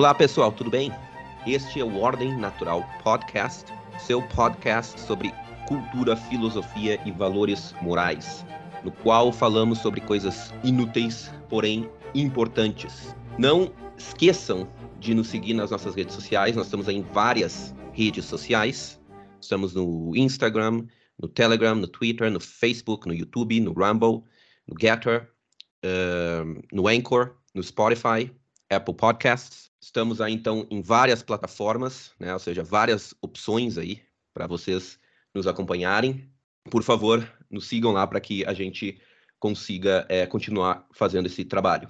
Olá pessoal, tudo bem? Este é o Ordem Natural Podcast, seu podcast sobre cultura, filosofia e valores morais, no qual falamos sobre coisas inúteis, porém importantes. Não esqueçam de nos seguir nas nossas redes sociais, nós estamos em várias redes sociais. Estamos no Instagram, no Telegram, no Twitter, no Facebook, no YouTube, no Rumble, no Getter, uh, no Anchor, no Spotify, Apple Podcasts. Estamos aí então em várias plataformas, né? Ou seja, várias opções aí para vocês nos acompanharem. Por favor, nos sigam lá para que a gente consiga é, continuar fazendo esse trabalho.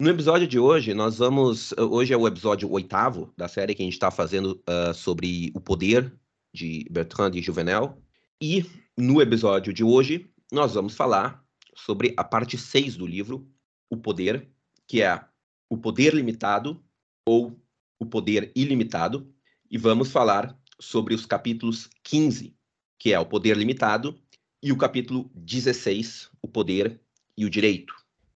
No episódio de hoje, nós vamos. Hoje é o episódio oitavo da série que a gente está fazendo uh, sobre o poder de Bertrand de Juvenel. E no episódio de hoje, nós vamos falar sobre a parte 6 do livro, O Poder, que é o poder limitado ou o poder ilimitado. E vamos falar sobre os capítulos 15, que é o poder limitado, e o capítulo 16, o poder e o direito.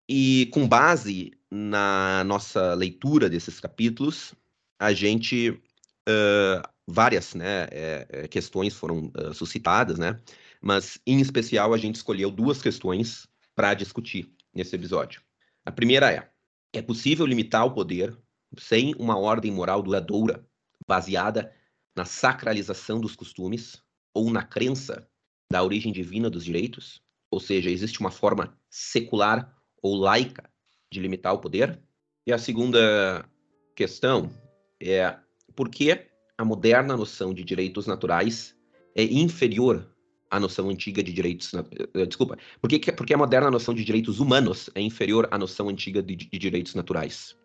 E com base na nossa leitura desses capítulos, a gente uh, várias né, é, questões foram uh, suscitadas, né? Mas em especial a gente escolheu duas questões para discutir nesse episódio. A primeira é: é possível limitar o poder sem uma ordem moral duradoura baseada na sacralização dos costumes ou na crença da origem divina dos direitos? Ou seja, existe uma forma secular ou laica de limitar o poder? E a segunda questão é por que a moderna noção de direitos naturais é inferior à noção antiga de direitos. Eh, desculpa. Por que, porque a moderna noção de direitos humanos é inferior à noção antiga de, de direitos naturais?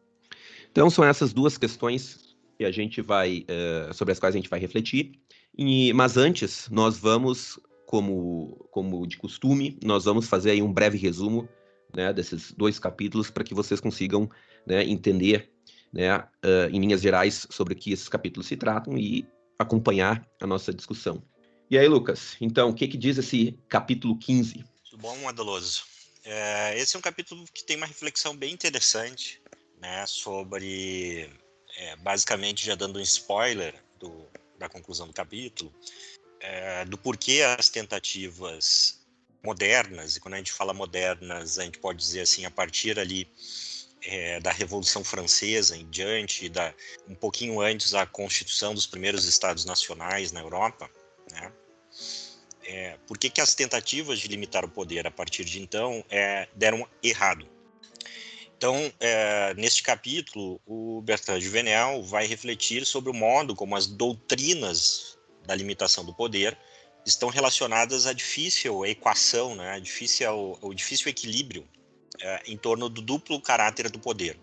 Então, são essas duas questões que a gente vai, uh, sobre as quais a gente vai refletir. E, mas antes, nós vamos, como, como de costume, nós vamos fazer aí um breve resumo né, desses dois capítulos para que vocês consigam né, entender, né, uh, em linhas gerais, sobre o que esses capítulos se tratam e acompanhar a nossa discussão. E aí, Lucas, então, o que, que diz esse capítulo 15? Tudo bom, Adeloso? É, esse é um capítulo que tem uma reflexão bem interessante né, sobre é, basicamente já dando um spoiler do, da conclusão do capítulo, é, do porquê as tentativas modernas, e quando a gente fala modernas, a gente pode dizer assim, a partir ali é, da Revolução Francesa em diante, da, um pouquinho antes da constituição dos primeiros Estados Nacionais na Europa, né? É, por que, que as tentativas de limitar o poder a partir de então é, deram errado? Então, é, neste capítulo, o Bertrand Juvenel vai refletir sobre o modo como as doutrinas da limitação do poder estão relacionadas à difícil equação, né, difícil, o difícil equilíbrio é, em torno do duplo caráter do poder.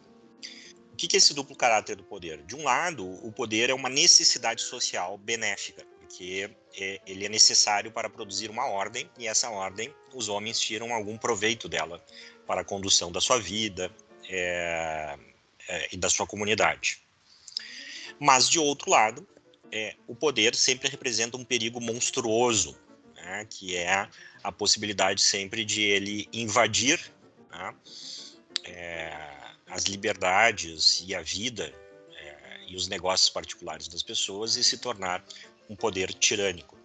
O que é esse duplo caráter do poder? De um lado, o poder é uma necessidade social benéfica, porque é, ele é necessário para produzir uma ordem, e essa ordem os homens tiram algum proveito dela para a condução da sua vida, é, é, e da sua comunidade. Mas, de outro lado, é, o poder sempre representa um perigo monstruoso, né, que é a possibilidade sempre de ele invadir né, é, as liberdades e a vida é, e os negócios particulares das pessoas e se tornar um poder tirânico.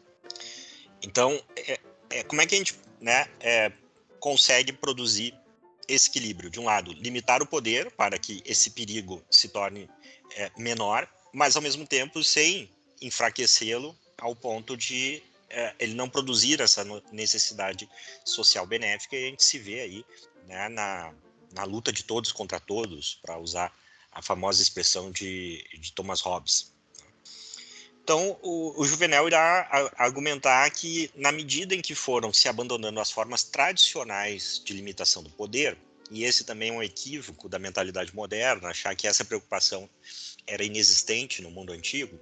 Então, é, é, como é que a gente né, consegue produzir esse equilíbrio. De um lado, limitar o poder para que esse perigo se torne é, menor, mas ao mesmo tempo sem enfraquecê-lo ao ponto de é, ele não produzir essa necessidade social benéfica. E a gente se vê aí né, na, na luta de todos contra todos, para usar a famosa expressão de, de Thomas Hobbes. Então, o, o Juvenal irá argumentar que, na medida em que foram se abandonando as formas tradicionais de limitação do poder, e esse também é um equívoco da mentalidade moderna, achar que essa preocupação era inexistente no mundo antigo,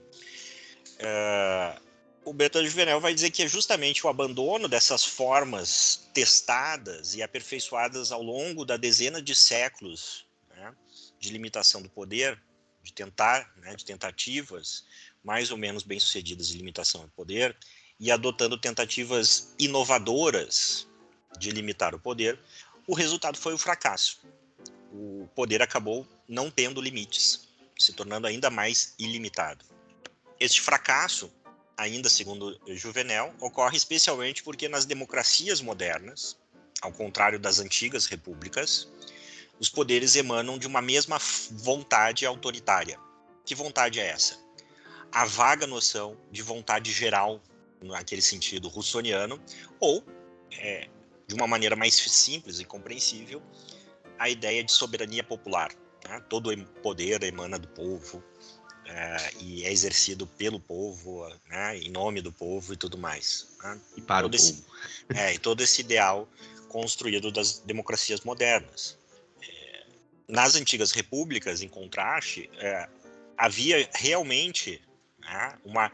uh, o Bertrand Juvenel vai dizer que é justamente o abandono dessas formas testadas e aperfeiçoadas ao longo da dezena de séculos né, de limitação do poder, de tentar, né, de tentativas mais ou menos bem-sucedidas de limitação do poder e adotando tentativas inovadoras de limitar o poder, o resultado foi o fracasso. O poder acabou não tendo limites, se tornando ainda mais ilimitado. Este fracasso, ainda segundo Juvenel, ocorre especialmente porque nas democracias modernas, ao contrário das antigas repúblicas, os poderes emanam de uma mesma vontade autoritária. Que vontade é essa? A vaga noção de vontade geral, naquele sentido russoniano, ou, é, de uma maneira mais simples e compreensível, a ideia de soberania popular. Né? Todo poder emana do povo é, e é exercido pelo povo, né? em nome do povo e tudo mais. Né? E para todo o esse, povo. É, e todo esse ideal construído das democracias modernas. É, nas antigas repúblicas, em contraste, é, havia realmente né, uma,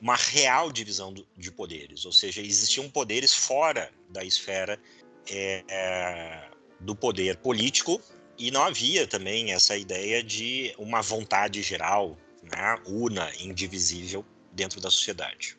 uma real divisão do, de poderes, ou seja, existiam poderes fora da esfera é, é do poder político e não havia também essa ideia de uma vontade geral, né, una, indivisível dentro da sociedade.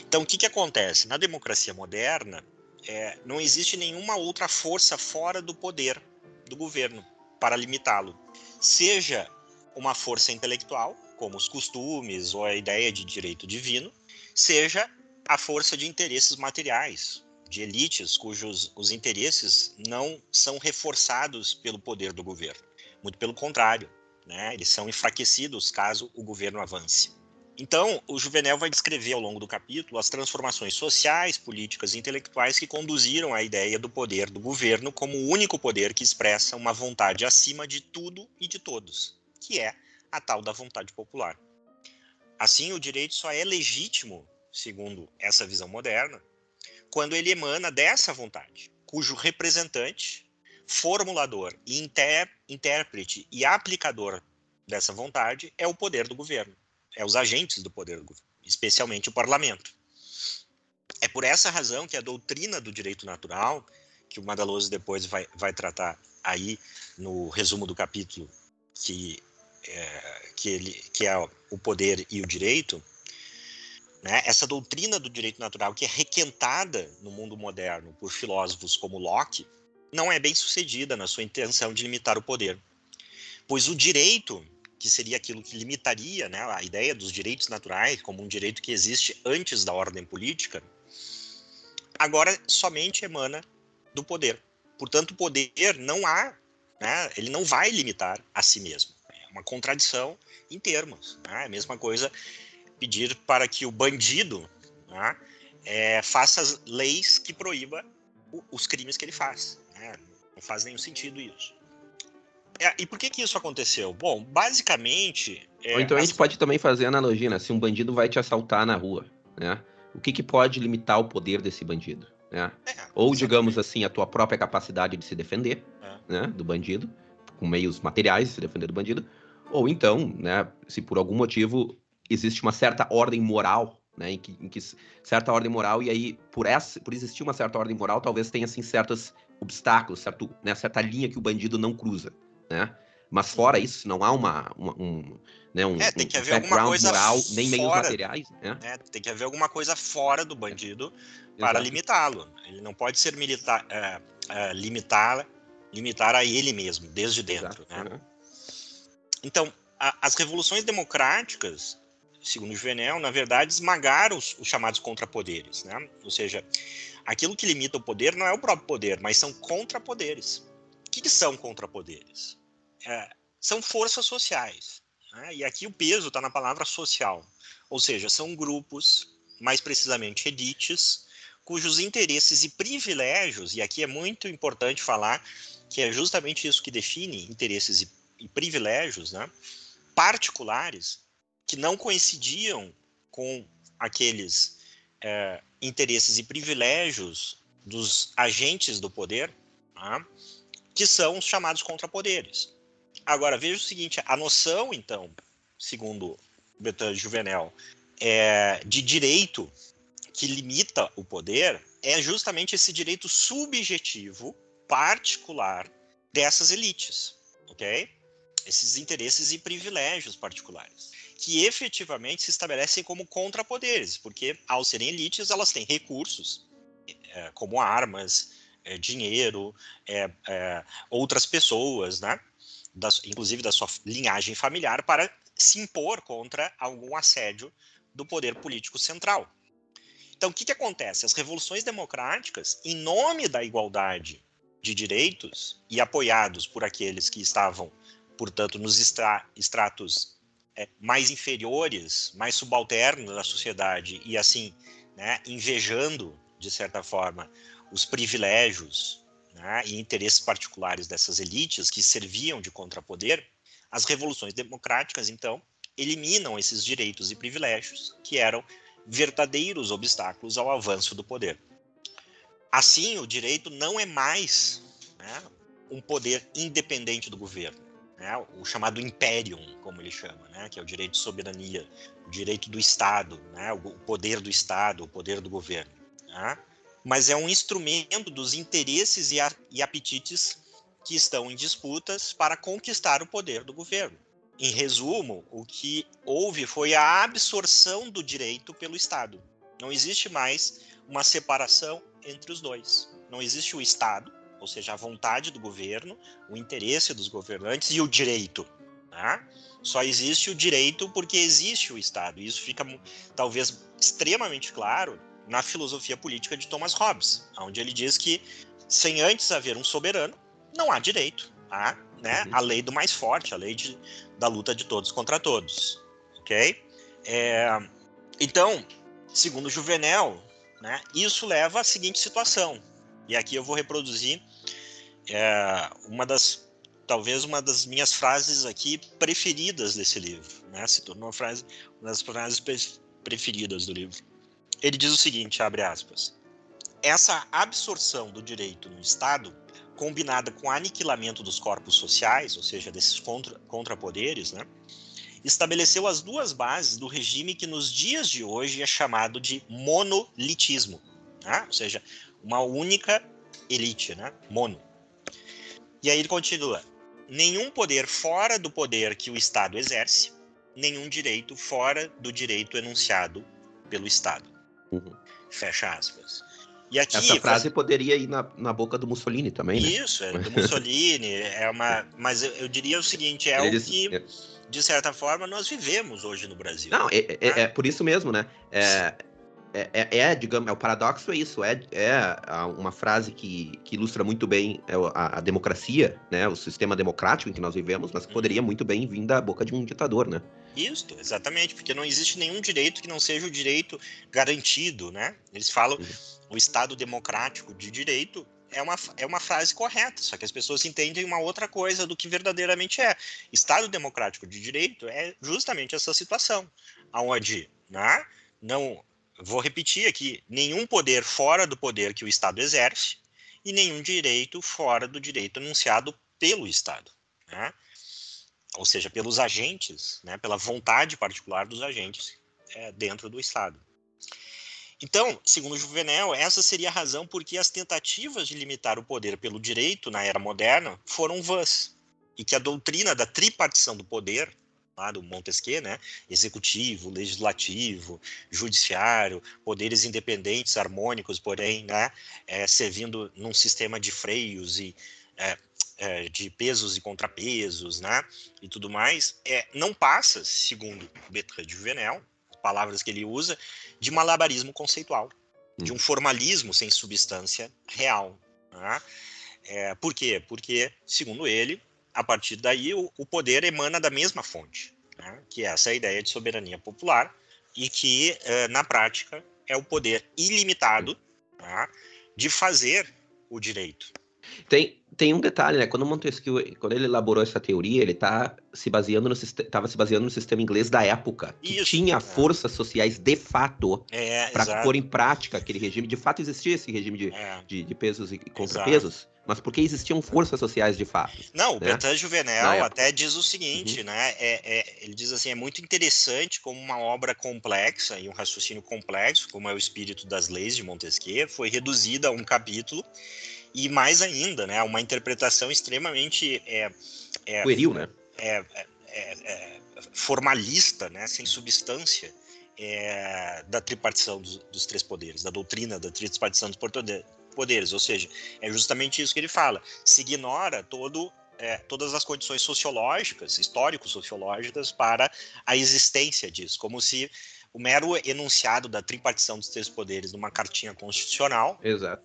Então, o que, que acontece? Na democracia moderna, é, não existe nenhuma outra força fora do poder do governo para limitá-lo. Seja uma força intelectual, como os costumes ou a ideia de direito divino, seja a força de interesses materiais, de elites cujos os interesses não são reforçados pelo poder do governo. Muito pelo contrário, né? eles são enfraquecidos caso o governo avance. Então, o Juvenel vai descrever ao longo do capítulo as transformações sociais, políticas e intelectuais que conduziram à ideia do poder do governo como o único poder que expressa uma vontade acima de tudo e de todos, que é a tal da vontade popular. Assim, o direito só é legítimo, segundo essa visão moderna, quando ele emana dessa vontade, cujo representante, formulador, inter, intérprete e aplicador dessa vontade é o poder do governo, é os agentes do poder do governo, especialmente o parlamento. É por essa razão que a doutrina do direito natural, que o Madaloso depois vai, vai tratar aí no resumo do capítulo, que, é, que, ele, que é o poder e o direito, né? Essa doutrina do direito natural, que é requentada no mundo moderno por filósofos como Locke, não é bem sucedida na sua intenção de limitar o poder. Pois o direito, que seria aquilo que limitaria né, a ideia dos direitos naturais como um direito que existe antes da ordem política, agora somente emana do poder. Portanto, o poder não há, né, ele não vai limitar a si mesmo. Uma contradição em termos. Né? É a mesma coisa pedir para que o bandido né, é, faça leis que proíba o, os crimes que ele faz. Né? Não faz nenhum sentido isso. É, e por que que isso aconteceu? Bom, basicamente... É, Ou então as... a gente pode também fazer analogia, né? Se um bandido vai te assaltar na rua, né? O que, que pode limitar o poder desse bandido? Né? É, Ou, digamos assim, a tua própria capacidade de se defender é. né, do bandido, com meios materiais de se defender do bandido. Ou então, né, se por algum motivo existe uma certa ordem moral, né, em que, em que, certa ordem moral e aí por essa, por existir uma certa ordem moral, talvez tenha assim certos obstáculos, certo, né, certa linha que o bandido não cruza, né? Mas fora isso, não há uma, uma um, né, um, é, tem que haver um alguma coisa moral, nem meios materiais. Né? É, tem que haver alguma coisa fora do bandido para limitá-lo. Ele não pode ser militar, é, é, limitar, limitar a ele mesmo, desde dentro. Né? Então, a, as revoluções democráticas segundo Juvenel, na verdade, esmagaram os, os chamados contrapoderes. Né? Ou seja, aquilo que limita o poder não é o próprio poder, mas são contrapoderes. O que, que são contrapoderes? É, são forças sociais. Né? E aqui o peso está na palavra social. Ou seja, são grupos, mais precisamente elites, cujos interesses e privilégios, e aqui é muito importante falar que é justamente isso que define interesses e, e privilégios, né? particulares, que não coincidiam com aqueles é, interesses e privilégios dos agentes do poder, tá? que são os chamados contrapoderes. Agora, veja o seguinte: a noção, então, segundo Bertrand Juvenel, é, de direito que limita o poder é justamente esse direito subjetivo, particular, dessas elites, ok? Esses interesses e privilégios particulares que efetivamente se estabelecem como contrapoderes, porque ao serem elites elas têm recursos, é, como armas, é, dinheiro, é outras pessoas, né? da, inclusive da sua linhagem familiar, para se impor contra algum assédio do poder político central. Então, o que, que acontece? As revoluções democráticas, em nome da igualdade de direitos e apoiados por aqueles que estavam, portanto, nos estra estratos é, mais inferiores, mais subalternos da sociedade e assim, né, invejando de certa forma os privilégios né, e interesses particulares dessas elites que serviam de contrapoder, as revoluções democráticas então eliminam esses direitos e privilégios que eram verdadeiros obstáculos ao avanço do poder. Assim, o direito não é mais né, um poder independente do governo, né, o chamado imperium, como ele chama, né, que é o direito de soberania, o direito do Estado, né, o poder do Estado, o poder do governo. Né, mas é um instrumento dos interesses e, a, e apetites que estão em disputas para conquistar o poder do governo. Em resumo, o que houve foi a absorção do direito pelo Estado. Não existe mais uma separação entre os dois. Não existe o Estado, ou seja, a vontade do governo, o interesse dos governantes e o direito. Né? Só existe o direito porque existe o Estado. E isso fica talvez extremamente claro na filosofia política de Thomas Hobbes, onde ele diz que sem antes haver um soberano, não há direito. Há né, uhum. a lei do mais forte, a lei de, da luta de todos contra todos. Ok? É, então, segundo Juvenel, né, isso leva à seguinte situação. E aqui eu vou reproduzir é, uma das talvez uma das minhas frases aqui preferidas desse livro, né? Se tornou uma frase, uma das frases preferidas do livro. Ele diz o seguinte, abre aspas: Essa absorção do direito no Estado, combinada com o aniquilamento dos corpos sociais, ou seja, desses contra, contrapoderes, né? estabeleceu as duas bases do regime que nos dias de hoje é chamado de monolitismo, né? ou seja, uma única elite, né? mono. E aí ele continua: nenhum poder fora do poder que o Estado exerce, nenhum direito fora do direito enunciado pelo Estado. Uhum. Fecha aspas. E aqui, Essa frase faz... poderia ir na, na boca do Mussolini também, né? Isso, é do Mussolini, é uma, mas eu, eu, diria o seguinte, é Eles, o que, é... de certa forma, nós vivemos hoje no Brasil. Não, é, é, é, é por isso mesmo, né? É, é, é, é, digamos, é o paradoxo é isso, é, é uma frase que, que ilustra muito bem é a, a, democracia, né, o sistema democrático em que nós vivemos, mas que poderia uhum. muito bem vir da boca de um ditador, né? Isso, exatamente, porque não existe nenhum direito que não seja o direito garantido, né? Eles falam uhum. o Estado democrático de direito é uma, é uma frase correta, só que as pessoas entendem uma outra coisa do que verdadeiramente é. Estado democrático de direito é justamente essa situação, aonde, né, não vou repetir aqui: nenhum poder fora do poder que o Estado exerce e nenhum direito fora do direito anunciado pelo Estado. Né? Ou seja, pelos agentes, né, pela vontade particular dos agentes é, dentro do Estado. Então, segundo Juvenel, essa seria a razão por que as tentativas de limitar o poder pelo direito na era moderna foram vãs, e que a doutrina da tripartição do poder lá do Montesquieu, né? Executivo, legislativo, judiciário, poderes independentes, harmônicos, porém, né? É, servindo num sistema de freios e é, é, de pesos e contrapesos, né? E tudo mais, é, não passa, segundo Bertrand de Juvenel, palavras que ele usa, de malabarismo conceitual, hum. de um formalismo sem substância real. Né? É, por quê? Porque, segundo ele, a partir daí o, o poder emana da mesma fonte, né? que é essa ideia de soberania popular e que uh, na prática é o poder ilimitado tá? de fazer o direito. Tem, tem um detalhe, né? Quando Montesquieu, quando ele elaborou essa teoria, ele tá se baseando no estava se baseando no sistema inglês da época, que Isso, tinha é. forças sociais de fato é, para pôr em prática aquele regime. De fato existia esse regime de, é. de, de, pesos e contrapesos. Exato mas porque existiam forças sociais de fato. Não, o né? Bertrand Juvenel até diz o seguinte, uhum. né? É, é, ele diz assim, é muito interessante como uma obra complexa e um raciocínio complexo, como é o espírito das leis de Montesquieu, foi reduzida a um capítulo e mais ainda, né? Uma interpretação extremamente é, é, pueril, né? É, é, é, é formalista, né? Sem substância. É, da tripartição dos, dos, três poderes, da doutrina da tripartição dos poderes, ou seja, é justamente isso que ele fala. Se ignora todo é, todas as condições sociológicas, histórico-sociológicas, para a existência disso, como se o mero enunciado da tripartição dos três poderes numa cartinha constitucional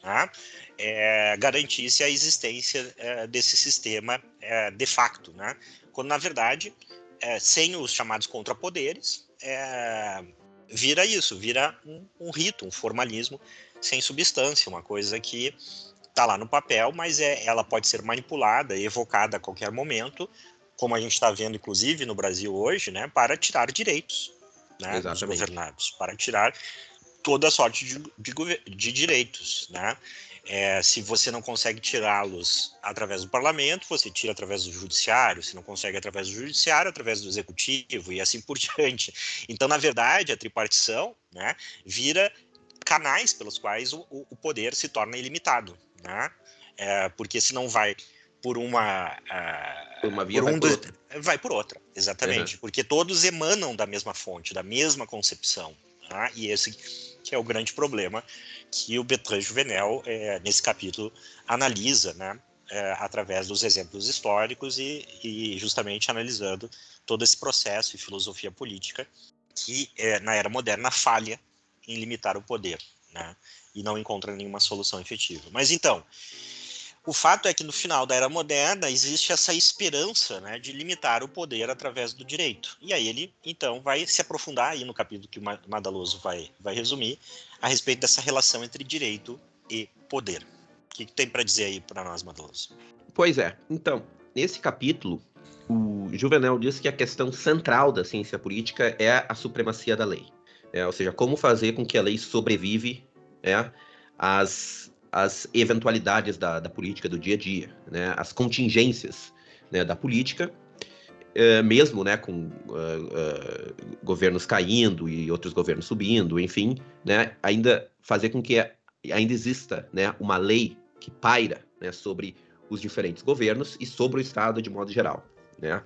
né, é, garantisse a existência é, desse sistema é, de facto, né, quando na verdade, é, sem os chamados contrapoderes, é, vira isso, vira um, um rito, um formalismo sem substância, uma coisa que está lá no papel, mas é, ela pode ser manipulada, evocada a qualquer momento, como a gente está vendo, inclusive, no Brasil hoje, né, para tirar direitos né, dos governados, para tirar toda sorte de, de, de direitos. Né? É, se você não consegue tirá-los através do parlamento, você tira através do judiciário, se não consegue através do judiciário, através do executivo e assim por diante. Então, na verdade, a tripartição né, vira canais pelos quais o, o poder se torna ilimitado né? É, porque se não vai por uma, uh, por uma via por um vai, por outra. vai por outra, exatamente, uhum. porque todos emanam da mesma fonte, da mesma concepção, tá? e esse que é o grande problema que o Bertrand Juvenel é, nesse capítulo analisa, né? É, através dos exemplos históricos e, e, justamente analisando todo esse processo e filosofia política que é, na era moderna falha em limitar o poder, né? e não encontra nenhuma solução efetiva. Mas então, o fato é que no final da era moderna existe essa esperança né, de limitar o poder através do direito. E aí ele, então, vai se aprofundar aí no capítulo que o Madaloso vai, vai resumir a respeito dessa relação entre direito e poder. O que, que tem para dizer aí para nós, Madaloso? Pois é. Então, nesse capítulo, o Juvenal diz que a questão central da ciência política é a supremacia da lei. É, ou seja, como fazer com que a lei sobrevive né, as, as eventualidades da, da política do dia a dia, né, as contingências né, da política, é, mesmo né, com uh, uh, governos caindo e outros governos subindo, enfim, né, ainda fazer com que ainda exista né, uma lei que paira né, sobre os diferentes governos e sobre o Estado de modo geral. Né?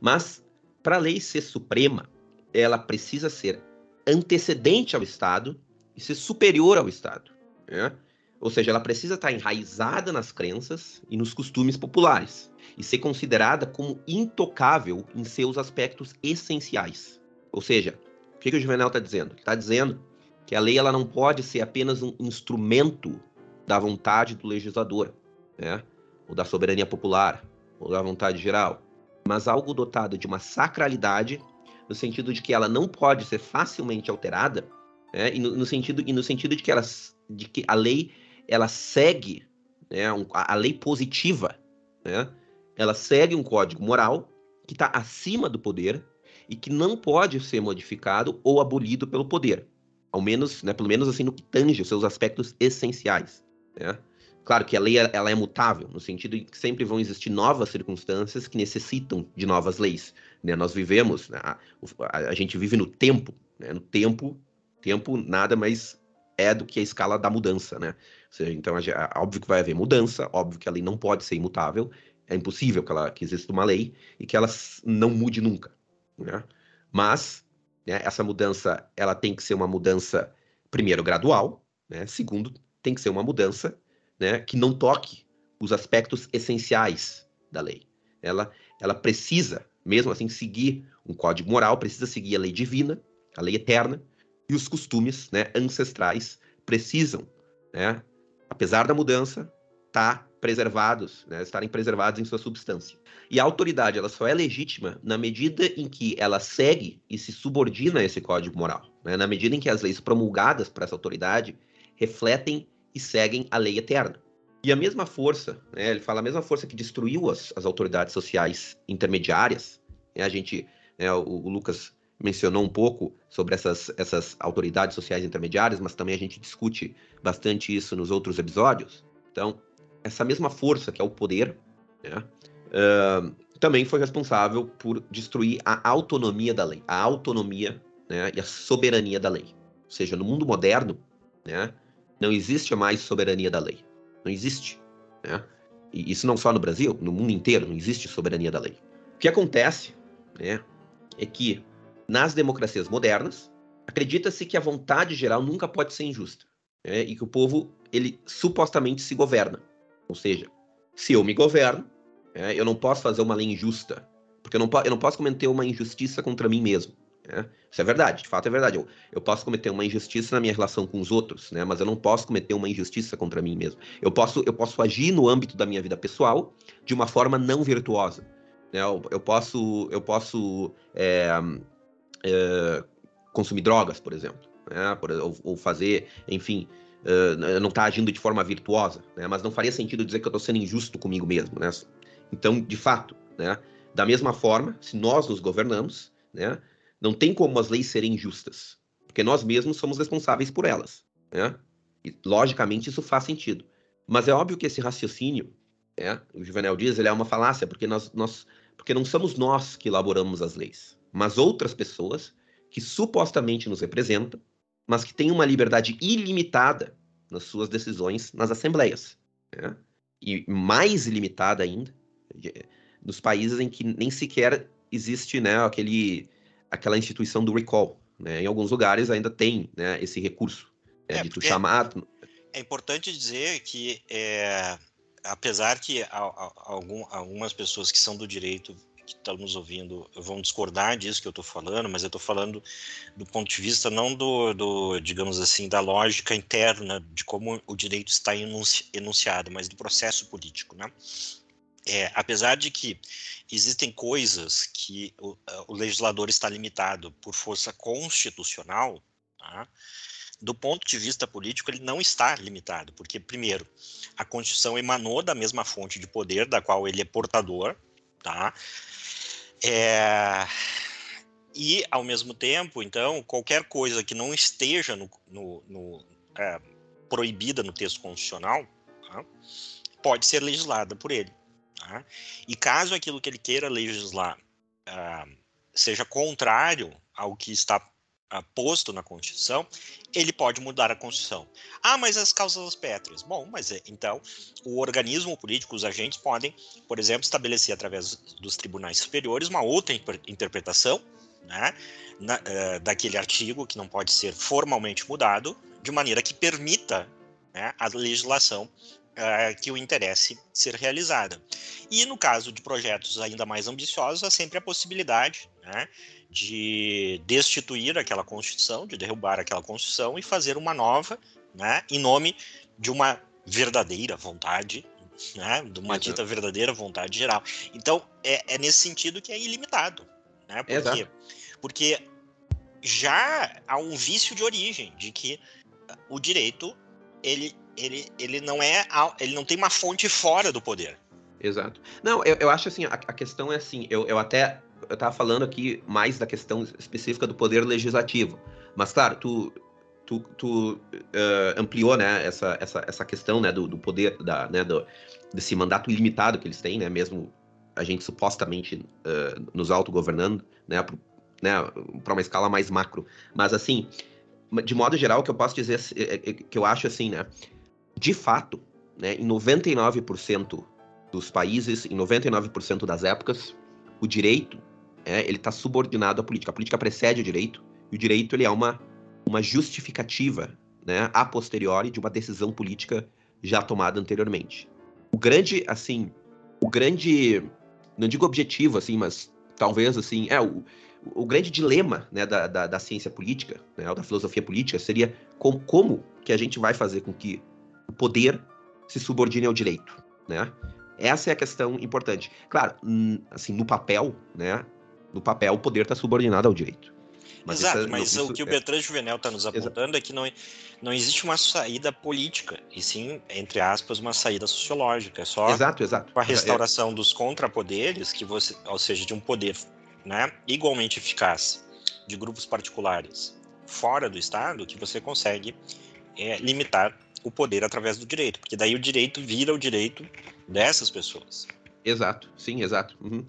Mas, para a lei ser suprema, ela precisa ser antecedente ao Estado e ser superior ao Estado. Né? Ou seja, ela precisa estar enraizada nas crenças e nos costumes populares e ser considerada como intocável em seus aspectos essenciais. Ou seja, o que, que o Juvenal está dizendo? Está dizendo que a lei ela não pode ser apenas um instrumento da vontade do legislador, né? ou da soberania popular, ou da vontade geral, mas algo dotado de uma sacralidade, no sentido de que ela não pode ser facilmente alterada né? e, no, no, sentido, e no sentido de que, elas, de que a lei ela segue né, um, a, a, lei positiva, né, ela segue um código moral que está acima do poder e que não pode ser modificado ou abolido pelo poder, ao menos, né, pelo menos assim no que tange os seus aspectos essenciais. Né? Claro que a lei ela é mutável, no sentido de que sempre vão existir novas circunstâncias que necessitam de novas leis. Né? Nós vivemos, né, a, a, a, gente vive no tempo, né? no tempo tempo nada mais é do que a escala da mudança, né? Seja, então, óbvio que vai haver mudança, óbvio que a lei não pode ser imutável, é impossível que, ela, que exista uma lei e que ela não mude nunca, né? Mas né, essa mudança, ela tem que ser uma mudança, primeiro, gradual, né? Segundo, tem que ser uma mudança né, que não toque os aspectos essenciais da lei. Ela, ela precisa, mesmo assim, seguir um código moral, precisa seguir a lei divina, a lei eterna, e os costumes né, ancestrais precisam, né, apesar da mudança, tá preservados, né, estarem preservados em sua substância. E a autoridade ela só é legítima na medida em que ela segue e se subordina a esse código moral, né, na medida em que as leis promulgadas por essa autoridade refletem e seguem a lei eterna. E a mesma força, né, ele fala a mesma força que destruiu as, as autoridades sociais intermediárias, né, a gente, né, o, o Lucas mencionou um pouco sobre essas, essas autoridades sociais intermediárias, mas também a gente discute bastante isso nos outros episódios. Então, essa mesma força que é o poder, né, uh, também foi responsável por destruir a autonomia da lei, a autonomia né, e a soberania da lei. Ou seja, no mundo moderno, né, não existe mais soberania da lei. Não existe. Né? E isso não só no Brasil, no mundo inteiro não existe soberania da lei. O que acontece né, é que nas democracias modernas, acredita-se que a vontade geral nunca pode ser injusta né? e que o povo ele supostamente se governa. Ou seja, se eu me governo, É? Eu não posso fazer uma lei injusta, porque eu não, eu não posso cometer uma injustiça contra mim mesmo. É? Isso é verdade, de fato é verdade. Eu, eu posso cometer uma injustiça na minha relação com os outros, né? mas eu não posso cometer uma injustiça contra mim mesmo. Eu posso, eu posso agir no âmbito da minha vida pessoal de uma forma não virtuosa. Né? Eu, eu posso, eu posso é, é, consumir drogas, por exemplo, né? por, ou, ou, fazer, enfim, uh, não estar tá agindo de forma virtuosa, né? mas não faria sentido dizer que eu estou sendo injusto comigo mesmo. Né? Então, de fato, né? da mesma forma, se nós nos governamos, né? Não tem como as leis serem justas, porque nós mesmos somos responsáveis por elas. Né? E, logicamente, isso faz sentido. Mas é óbvio que esse raciocínio, né, o Juvenal diz, ele é uma falácia, porque, nós, nós, porque não somos nós que elaboramos as leis, mas outras pessoas que supostamente nos representam, mas que têm uma liberdade ilimitada nas suas decisões nas assembleias. Né? E mais ilimitada ainda nos países em que nem sequer existe né, aquele aquela instituição do recall. Né? Em alguns lugares ainda tem né, esse recurso né, é, de tu chamar. É importante dizer que, é, apesar que algum, algumas pessoas que são do direito que estão nos ouvindo vão discordar disso que eu estou falando, mas eu estou falando do ponto de vista não do, do, digamos assim, da lógica interna de como o direito está enunciado, mas do processo político, né? É, apesar de que existem coisas que o, o, legislador está limitado por força constitucional, tá? do ponto de vista político, ele não está limitado, porque, primeiro, a Constituição emanou da mesma fonte de poder da qual ele é portador, tá? É, e, ao mesmo tempo, então, qualquer coisa que não esteja no, no, no é, proibida no texto constitucional tá? pode ser legislada por ele. Tá? E caso aquilo que ele queira legislar uh, seja contrário ao que está posto na Constituição, ele pode mudar a Constituição. Ah, mas as causas pétreas. Bom, mas é, então o organismo político, os agentes podem, por exemplo, estabelecer através dos tribunais superiores uma outra interpretação né, na, uh, daquele artigo que não pode ser formalmente mudado, de maneira que permita né, a legislação uh, que o interesse ser realizada. E no caso de projetos ainda mais ambiciosos, há sempre a possibilidade né, de destituir aquela Constituição, de derrubar aquela Constituição e fazer uma nova, né, em nome de uma verdadeira vontade, né, de uma Exato. dita verdadeira vontade geral. Então, é, é, nesse sentido que é ilimitado. Né, porque, Exato. porque já há um vício de origem de que o direito ele ele, ele não é ele não tem uma fonte fora do poder. Exato. Não, eu, eu acho assim, a, a questão é assim, eu, eu até eu tava falando aqui mais da questão específica do poder legislativo. Mas claro, tu, tu, tu uh, ampliou né, essa, essa, essa questão né, do, do poder, da, né, do, desse mandato ilimitado que eles têm, né, mesmo a gente supostamente uh, nos autogovernando, né, para né, uma escala mais macro. Mas assim, de modo geral, o que eu posso dizer é, é, que eu acho assim, né, de fato, né, em 99% dos países, em 99% das épocas, o direito é, ele está subordinado à política. A política precede o direito e o direito ele é uma, uma justificativa né, a posteriori de uma decisão política já tomada anteriormente. O grande, assim, o grande, não digo objetivo, assim, mas talvez, assim, é o, o grande dilema né, da, da, da ciência política, né, ou da filosofia política, seria com, como que a gente vai fazer com que o poder se subordine ao direito, né? Essa é a questão importante. Claro, assim, no papel, né? No papel, o poder está subordinado ao direito. Mas Exato, isso, é mas isso, o que o é Bertrand Juvenel está nos apontando é que não, não existe uma saída política, e sim, entre aspas, uma saída sociológica. É só exato, exato. com a restauração é. dos contrapoderes, que você, ou seja, de um poder né, igualmente eficaz de grupos particulares fora do Estado, que você consegue é, limitar o poder através do direito, porque daí o direito vira o direito dessas pessoas. Exato, sim, exato. Uhum.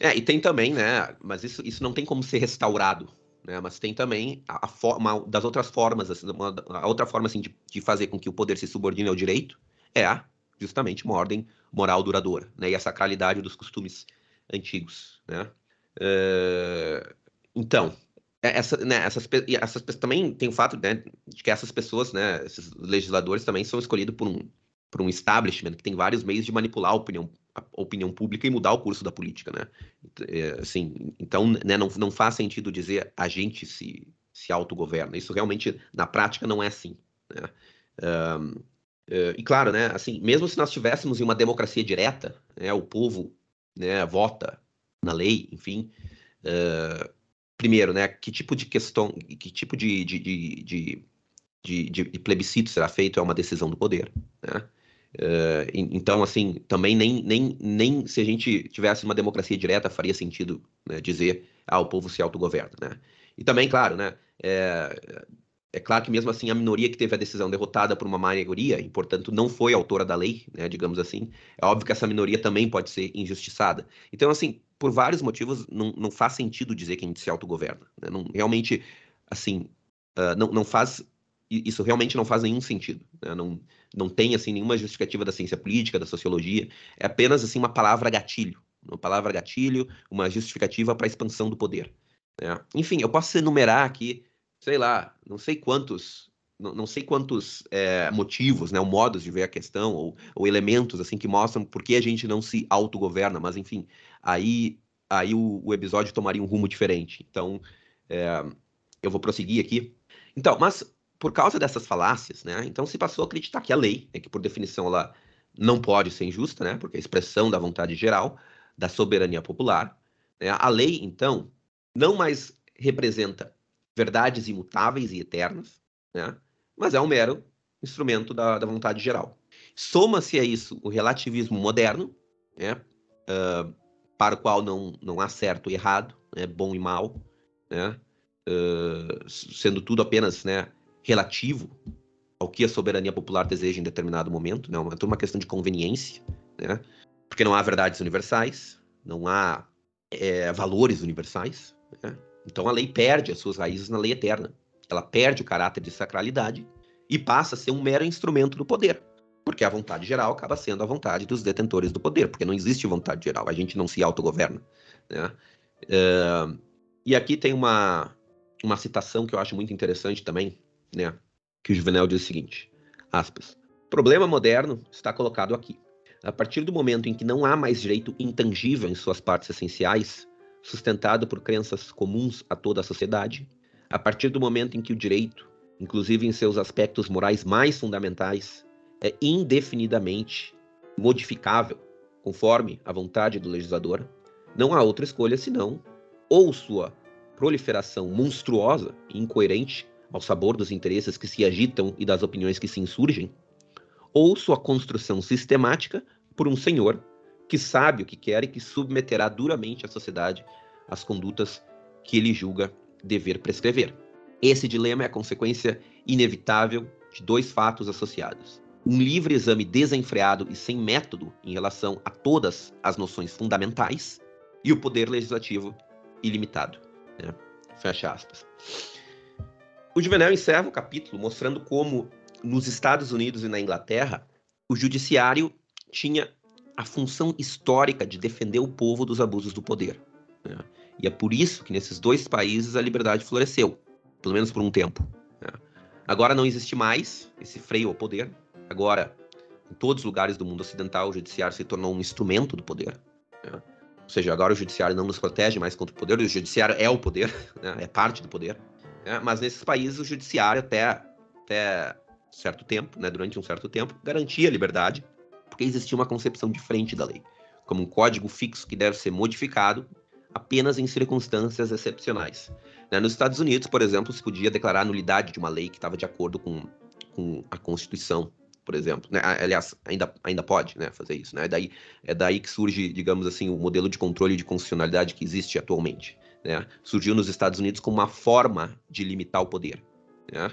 É, e tem também, né, mas isso, isso não tem como ser restaurado, né, mas tem também a, a forma, das outras formas, assim, uma, a outra forma, assim, de, de fazer com que o poder se subordine ao direito é a, justamente uma ordem moral duradoura, né, e a sacralidade dos costumes antigos, né. Uh, então, é, essa, né, essas, essas também tem o fato né, de que essas pessoas, né, esses legisladores também são escolhidos por um, por um establishment que tem vários meios de manipular a opinião a opinião pública e mudar o curso da política, né? É, assim, então, né, não, não faz sentido dizer a gente se, se autogoverna. Isso realmente, na prática, não é assim. Né? Um, uh, e claro, né, assim, mesmo se nós tivéssemos uma democracia direta, né, o povo né, vota na lei, enfim, uh, primeiro, né, que tipo de questão, que tipo de, de, de, de, de plebiscito será feito é uma decisão do poder, né? Uh, então, assim, também nem, nem, nem se a gente tivesse uma democracia direta faria sentido né, dizer, ah, o povo se autogoverna, né? E também, claro, né, é, é claro que mesmo assim a minoria que teve a decisão derrotada por uma maioria, e portanto não foi autora da lei, né, digamos assim, é óbvio que essa minoria também pode ser injustiçada. Então, assim, por vários motivos, não, não faz sentido dizer que a gente se autogoverna. Né? Não, realmente, assim, uh, não, não faz isso realmente não faz nenhum sentido. Né? Não, não tem assim nenhuma justificativa da ciência política, da sociologia. É apenas assim uma palavra gatilho, uma palavra gatilho, uma justificativa para a expansão do poder. Né? Enfim, eu posso enumerar aqui, sei lá, não sei quantos, não, não sei quantos é, motivos, né, ou modos de ver a questão, ou, ou elementos assim que mostram por que a gente não se autogoverna. Mas enfim, aí aí o, o episódio tomaria um rumo diferente. Então, é, eu vou prosseguir aqui. Então, mas por causa dessas falácias, né, então se passou a acreditar que a lei, né, que por definição ela não pode ser injusta, né, porque é a expressão da vontade geral, da soberania popular, né, a lei, então, não mais representa verdades imutáveis e eternas, né, mas é um mero instrumento da, da vontade geral. Soma-se a isso o relativismo moderno, né, uh, para o qual não, não há certo e errado, né, bom e mal, né, uh, sendo tudo apenas né, relativo ao que a soberania popular deseja em determinado momento, né? É uma, uma questão de conveniência, né? Porque não há verdades universais, não há é, valores universais, né? Então a lei perde as suas raízes na lei eterna. Ela perde o caráter de sacralidade e passa a ser um mero instrumento do poder. Porque a vontade geral acaba sendo a vontade dos detentores do poder, porque não existe vontade geral, a gente não se autogoverna. Né? Uh, e aqui tem uma, uma citação que eu acho muito interessante também, né? Que o Juvenal diz o seguinte, aspas, problema moderno está colocado aqui. A partir do momento em que não há mais direito intangível em suas partes essenciais, sustentado por crenças comuns a toda a sociedade, a partir do momento em que o direito, inclusive em seus aspectos morais mais fundamentais, é indefinidamente modificável conforme a vontade do legislador, não há outra escolha senão ou sua proliferação monstruosa e incoerente ao sabor dos interesses que se agitam e das opiniões que se insurgem, ou sua construção sistemática por um senhor que sabe o que quer e que submeterá duramente a sociedade às condutas que ele julga dever prescrever. Esse dilema é a consequência inevitável de dois fatos associados. Um livre exame desenfreado e sem método em relação a todas as noções fundamentais e o poder legislativo ilimitado. Né? Fecha aspas. O Juvenal encerra o capítulo mostrando como, nos Estados Unidos e na Inglaterra, o judiciário tinha a função histórica de defender o povo dos abusos do poder. Né? E é por isso que nesses dois países a liberdade floresceu, pelo menos por um tempo. Né? Agora não existe mais esse freio ao poder. Agora, em todos os lugares do mundo ocidental, o judiciário se tornou um instrumento do poder. Né? Ou seja, agora o judiciário não nos protege mais contra o poder, o judiciário é o poder, né? é parte do poder. Né? Mas nesses países o judiciário até, até certo tempo, né, durante um certo tempo, garantia a liberdade, porque existia uma concepção diferente da lei, como um código fixo que deve ser modificado apenas em circunstâncias excepcionais. Né? Nos Estados Unidos, por exemplo, se podia declarar a nulidade de uma lei que estava de acordo com, com a Constituição, por exemplo. Né? Aliás, ainda, ainda pode né, fazer isso. Né? É, daí, é daí que surge, digamos assim, o modelo de controle de constitucionalidade que existe atualmente né, surgiu nos Estados Unidos como uma forma de limitar o poder. Né?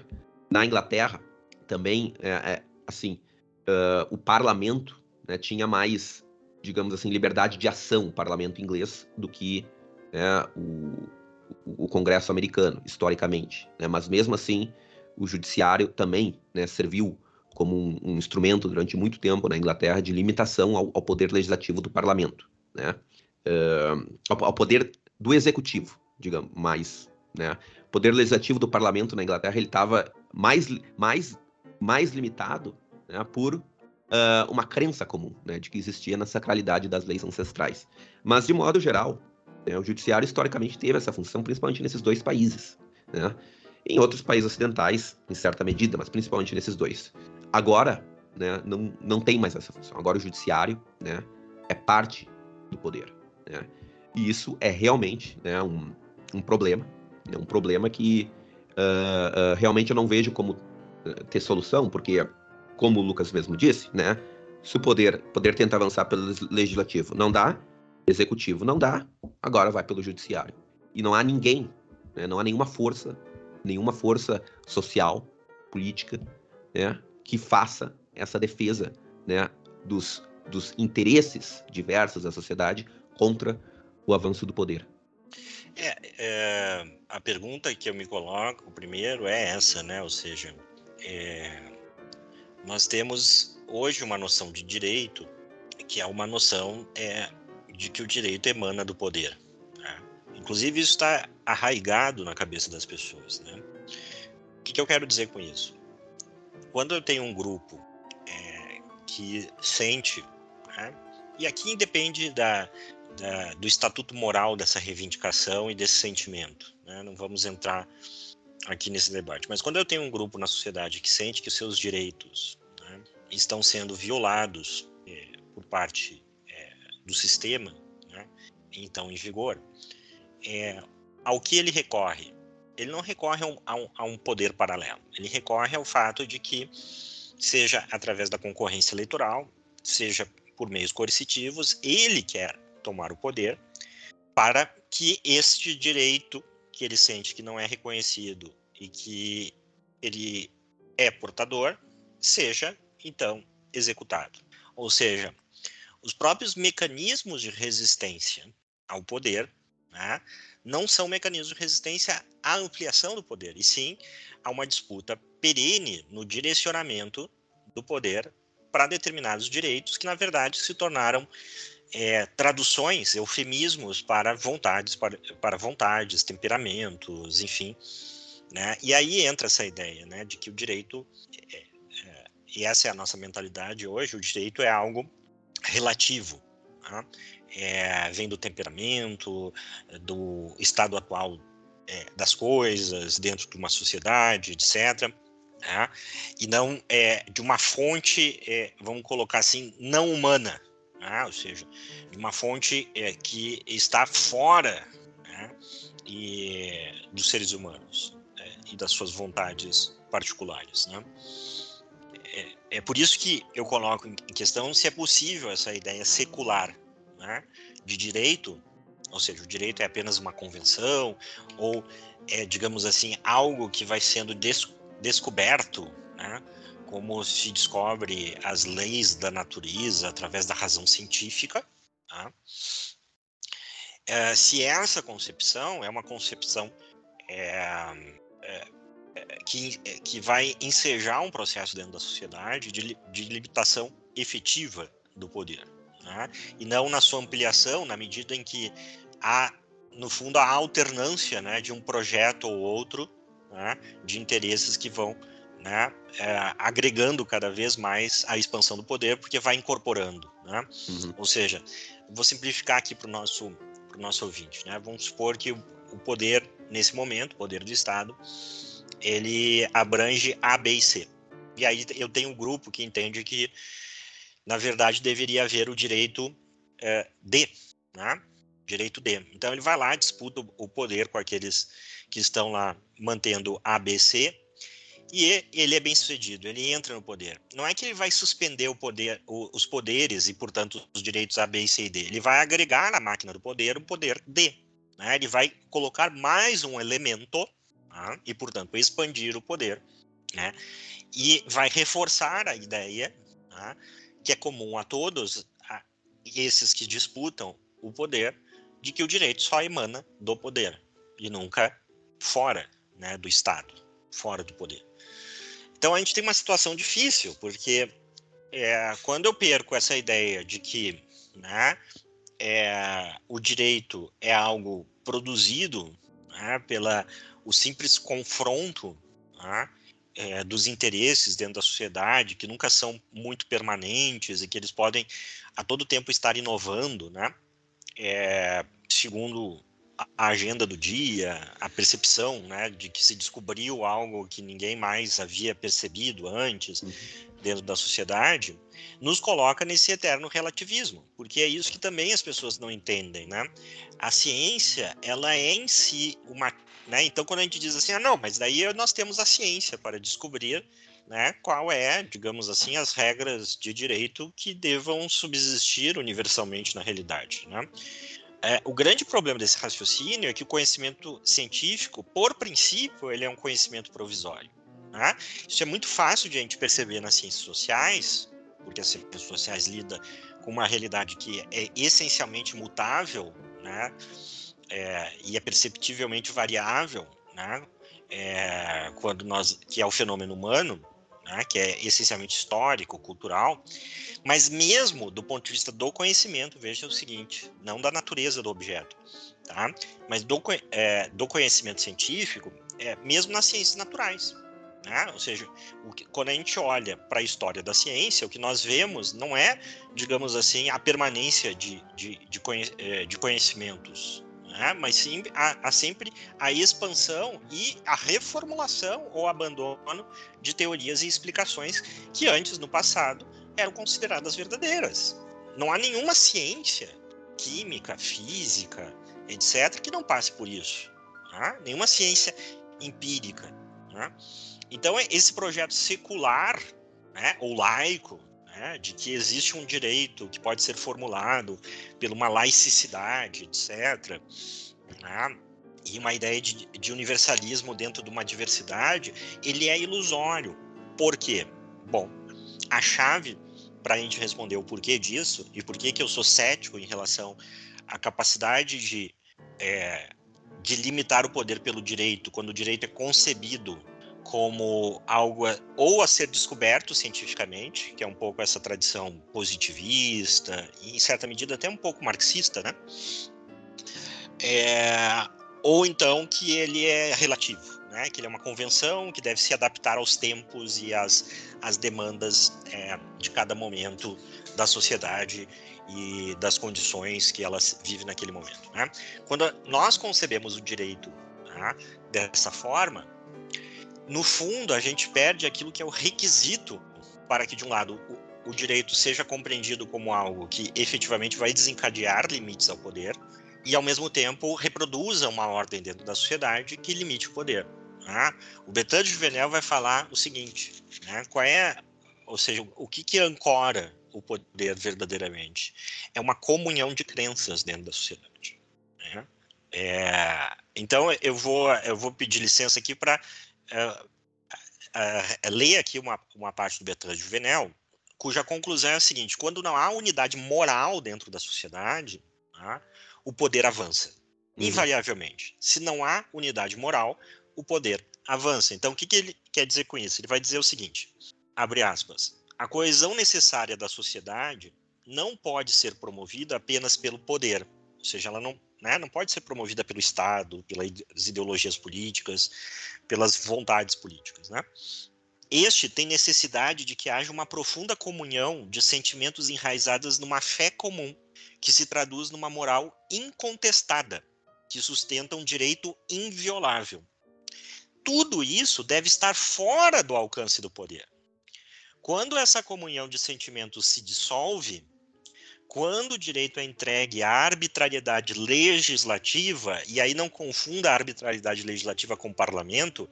Na Inglaterra, também, é, é, assim, uh, o parlamento né, tinha mais, digamos assim, liberdade de ação, o parlamento inglês, do que né, o, o, Congresso americano, historicamente. Né? Mas mesmo assim, o judiciário também né, serviu como um, um, instrumento durante muito tempo na Inglaterra de limitação ao, ao poder legislativo do parlamento, né? Uh, ao, ao, poder do executivo, digamos, mais, né? O poder legislativo do parlamento na Inglaterra ele estava mais, mais, mais limitado né, por uh, uma crença comum, né, de que existia na sacralidade das leis ancestrais. Mas, de modo geral, né, o judiciário historicamente teve essa função, principalmente nesses dois países. Né? Em outros países ocidentais, em certa medida, mas principalmente nesses dois. Agora, né, não, não tem mais essa função. Agora o judiciário né, é parte do poder. Né? E isso é realmente né, um, um problema, né, um problema que uh, uh, realmente eu não vejo como uh, ter solução, porque, como o Lucas mesmo disse, né, se o poder, poder tenta avançar pelo legislativo não dá, executivo não dá, agora vai pelo judiciário. E não há ninguém, né, não há nenhuma força, nenhuma força social, política, né, que faça essa defesa né, dos, dos interesses diversos da sociedade contra o avanço do poder. É, é, a pergunta que eu me coloco primeiro é essa, né? Ou seja, é, nós temos hoje uma noção de direito que é uma noção é, de que o direito emana do poder. Né? Inclusive isso está arraigado na cabeça das pessoas, né? O que, que eu quero dizer com isso? Quando eu tenho um grupo é, que sente, né? e aqui independe da, da, do estatuto moral dessa reivindicação e desse sentimento. Né? Não vamos entrar aqui nesse debate. Mas quando eu tenho um grupo na sociedade que sente que seus direitos né, estão sendo violados é, por parte é, do sistema, né, então em vigor, é, ao que ele recorre? Ele não recorre a um, a, um, a um poder paralelo. Ele recorre ao fato de que, seja através da concorrência eleitoral, seja por meios coercitivos, ele quer tomar o poder para que este direito que ele sente que não é reconhecido e que ele é portador seja então executado. Ou seja, os próprios mecanismos de resistência ao poder né, não são mecanismos de resistência à ampliação do poder, e sim a uma disputa perene no direcionamento do poder para determinados direitos que, na verdade, se tornaram é, traduções, eufemismos para vontades, para, para vontades, temperamentos, enfim. Né? E aí entra essa ideia né, de que o direito, é, é, e essa é a nossa mentalidade hoje, o direito é algo relativo. Tá? É, vem do temperamento, do estado atual é, das coisas, dentro de uma sociedade, etc. Tá? E não é, de uma fonte, é, vamos colocar assim, não humana né? ou seja, de uma fonte é, que está fora né? e, dos seres humanos é, e das suas vontades particulares. Né? É, é, por isso que eu coloco em questão se é possível essa ideia secular né? de direito, ou seja, o direito é apenas uma convenção ou é, digamos assim, algo que vai sendo des descoberto né? Como se descobre as leis da natureza através da razão científica. Tá? É, se essa concepção é uma concepção é, é, é que, é, que vai ensejar um processo dentro da sociedade de, de limitação efetiva do poder, né? e não na sua ampliação, na medida em que há, no fundo, a alternância né, de um projeto ou outro né, de interesses que vão né, é, agregando cada vez mais a expansão do poder, porque vai incorporando. Né? Uhum. Ou seja, vou simplificar aqui para o nosso, pro nosso ouvinte. Né? Vamos supor que o, o poder, nesse momento, o poder do Estado, ele abrange A, B e C. E aí eu tenho um grupo que entende que, na verdade, deveria haver o direito é, D, né? direito D. Então ele vai lá, disputa o poder com aqueles que estão lá mantendo A, B, C, e ele é bem sucedido, ele entra no poder. Não é que ele vai suspender poder, os poderes e, portanto, os direitos A, B, C e D. Ele vai agregar na máquina do poder o poder D. Né? Ele vai colocar mais um elemento tá? e, portanto, expandir o poder. Né? E vai reforçar a ideia tá? que é comum a todos a esses que disputam o poder de que o direito só emana do poder e nunca fora né, do Estado, fora do poder. Então a gente tem uma situação difícil, porque é, quando eu perco essa ideia de que né, é, o direito é algo produzido né, pela o simples confronto né, é, dos interesses dentro da sociedade, que nunca são muito permanentes e que eles podem a todo tempo estar inovando, né? É, segundo a agenda do dia, a percepção né, de que se descobriu algo que ninguém mais havia percebido antes uhum. dentro da sociedade, nos coloca nesse eterno relativismo, porque é isso que também as pessoas não entendem, né? A ciência, ela é em si uma, né? Então quando a gente diz assim, ah, não, mas daí nós temos a ciência para descobrir, né, qual é, digamos assim, as regras de direito que devam subsistir universalmente na realidade, né? É, o grande problema desse raciocínio é que o conhecimento científico, por princípio, ele é um conhecimento provisório. Né? Isso é muito fácil de a gente perceber nas ciências sociais, porque as ciências sociais lidam com uma realidade que é essencialmente mutável, né? É, e é perceptivelmente variável, né? É, quando nós, que é o fenômeno humano, né? que é essencialmente histórico, cultural, mas mesmo do ponto de vista do conhecimento, veja o seguinte, não da natureza do objeto, tá? mas do, é, do conhecimento científico, é, mesmo nas ciências naturais. Né? Ou seja, que, quando a gente olha para a história da ciência, o que nós vemos não é, digamos assim, a permanência de, de, de, conhe, é, de conhecimentos né? mas sim há, há, sempre a expansão e a reformulação ou abandono de teorias e explicações que antes, no passado, eram consideradas verdadeiras. Não há nenhuma ciência, química, física, etc., que não passe por isso. Né? Nenhuma ciência empírica. Né? Então, esse projeto secular né, ou laico né, de que existe um direito que pode ser formulado por uma laicidade, etc., né, e uma ideia de, de, universalismo dentro de uma diversidade, ele é ilusório. Por quê? Bom, a chave para a gente responder o porquê disso e por que eu sou cético em relação à capacidade de, é, de limitar o poder pelo direito, quando o direito é concebido como algo a, ou a ser descoberto cientificamente, que é um pouco essa tradição positivista e em certa medida até um pouco marxista, né? É, ou então que ele é relativo, né? Que ele é uma convenção que deve se adaptar aos tempos e às, às demandas é, de cada momento da sociedade e das condições que ela vive naquele momento. Né? Quando nós concebemos o direito né, dessa forma, no fundo, a gente perde aquilo que é o requisito para que, de um lado, o, o direito seja compreendido como algo que efetivamente vai desencadear limites ao poder e, ao mesmo tempo, reproduza uma ordem dentro da sociedade que limite o poder. Né? O Bertrand de Juvenel vai falar o seguinte, né? qual é, ou seja, o que, que ancora o poder verdadeiramente? É uma comunhão de crenças dentro da sociedade. Né? É, então, eu vou, eu vou pedir licença aqui para uh, ler aqui uma, uma parte do Bertrand de Juvenel, cuja conclusão é a seguinte: quando não há unidade moral dentro da sociedade, tá, o poder avança, uhum. invariavelmente. Se não há unidade moral, o poder avança. Então, o que, que ele quer dizer com isso? Ele vai dizer o seguinte: abre aspas, a coesão necessária da sociedade não pode ser promovida apenas pelo poder, ou seja, ela não né? Não pode ser promovida pelo Estado, pelas ideologias políticas, pelas vontades políticas, né? Este tem necessidade de que haja uma profunda comunhão de sentimentos enraizados numa fé comum, que se traduz numa moral incontestada, que sustenta um direito inviolável. Tudo isso deve estar fora do alcance do poder. Quando essa comunhão de sentimentos se dissolve, quando o direito é entregue à arbitrariedade legislativa, e aí não confunda a arbitrariedade legislativa com o parlamento,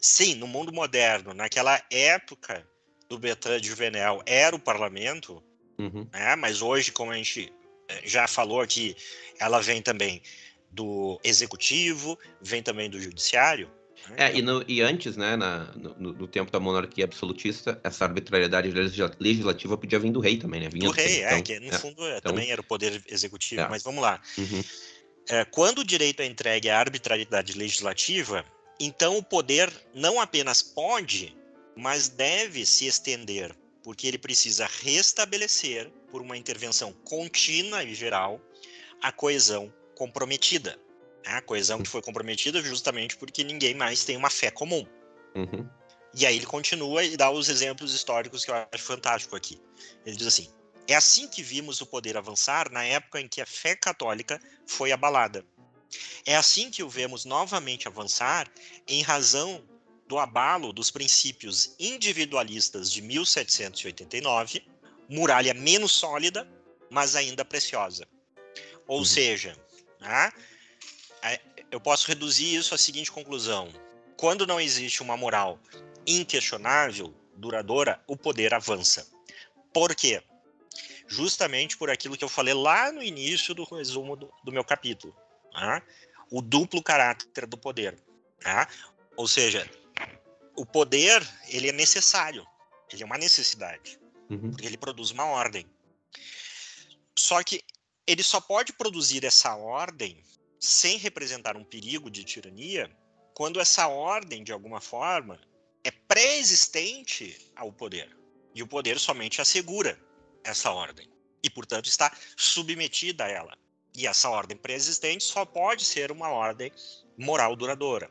sim, no mundo moderno, naquela época do Bertrand de Juvenel, era o parlamento, uhum. né? mas hoje, como a gente eh, já falou aqui, ela vem também do executivo, vem também do judiciário, é, e, no, e antes, né, na, no, no, tempo da monarquia absolutista, essa arbitrariedade legislativa podia vir do rei também, né? Vinha do, do rei, é, que no é, fundo é, então, também era o poder executivo, é. mas vamos lá. Uhum. É, quando o direito é entregue à arbitrariedade legislativa, então o poder não apenas pode, mas deve se estender, porque ele precisa restabelecer, por uma intervenção contínua e geral, a coesão comprometida. Né? A coesão que foi comprometida justamente porque ninguém mais tem uma fé comum. Uhum. E aí ele continua e dá os exemplos históricos que eu acho fantástico aqui. Ele diz assim: é assim que vimos o poder avançar na época em que a fé católica foi abalada. É assim que o vemos novamente avançar em razão do abalo dos princípios individualistas de 1789, muralha menos sólida, mas ainda preciosa. Ou uhum. seja, né, eu posso reduzir isso à seguinte conclusão: quando não existe uma moral inquestionável, duradoura, o poder avança. Por quê? Justamente por aquilo que eu falei lá no início do resumo do, do meu capítulo. Né? O duplo caráter do poder. Né? Ou seja, o poder ele é necessário, ele é uma necessidade, uhum. porque ele produz uma ordem. Só que ele só pode produzir essa ordem sem representar um perigo de tirania quando essa ordem, de alguma forma, é pré-existente ao poder. E o poder somente assegura essa ordem. E, portanto, está submetida a ela. E essa ordem pré-existente só pode ser uma ordem moral duradoura,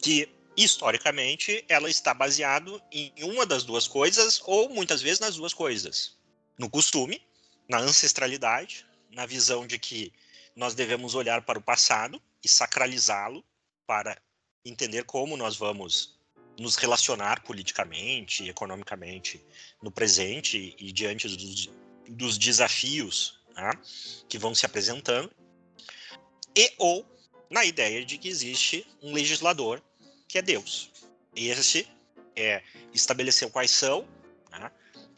que historicamente ela está baseado em uma das duas coisas ou muitas vezes nas duas coisas. No costume, na ancestralidade, na visão de que nós devemos olhar para o passado e sacralizá-lo para entender como nós vamos nos relacionar politicamente economicamente no presente e diante dos, dos desafios né, que vão se apresentando, e ou na ideia de que existe um legislador que é Deus. Esse é estabelecer quais são né,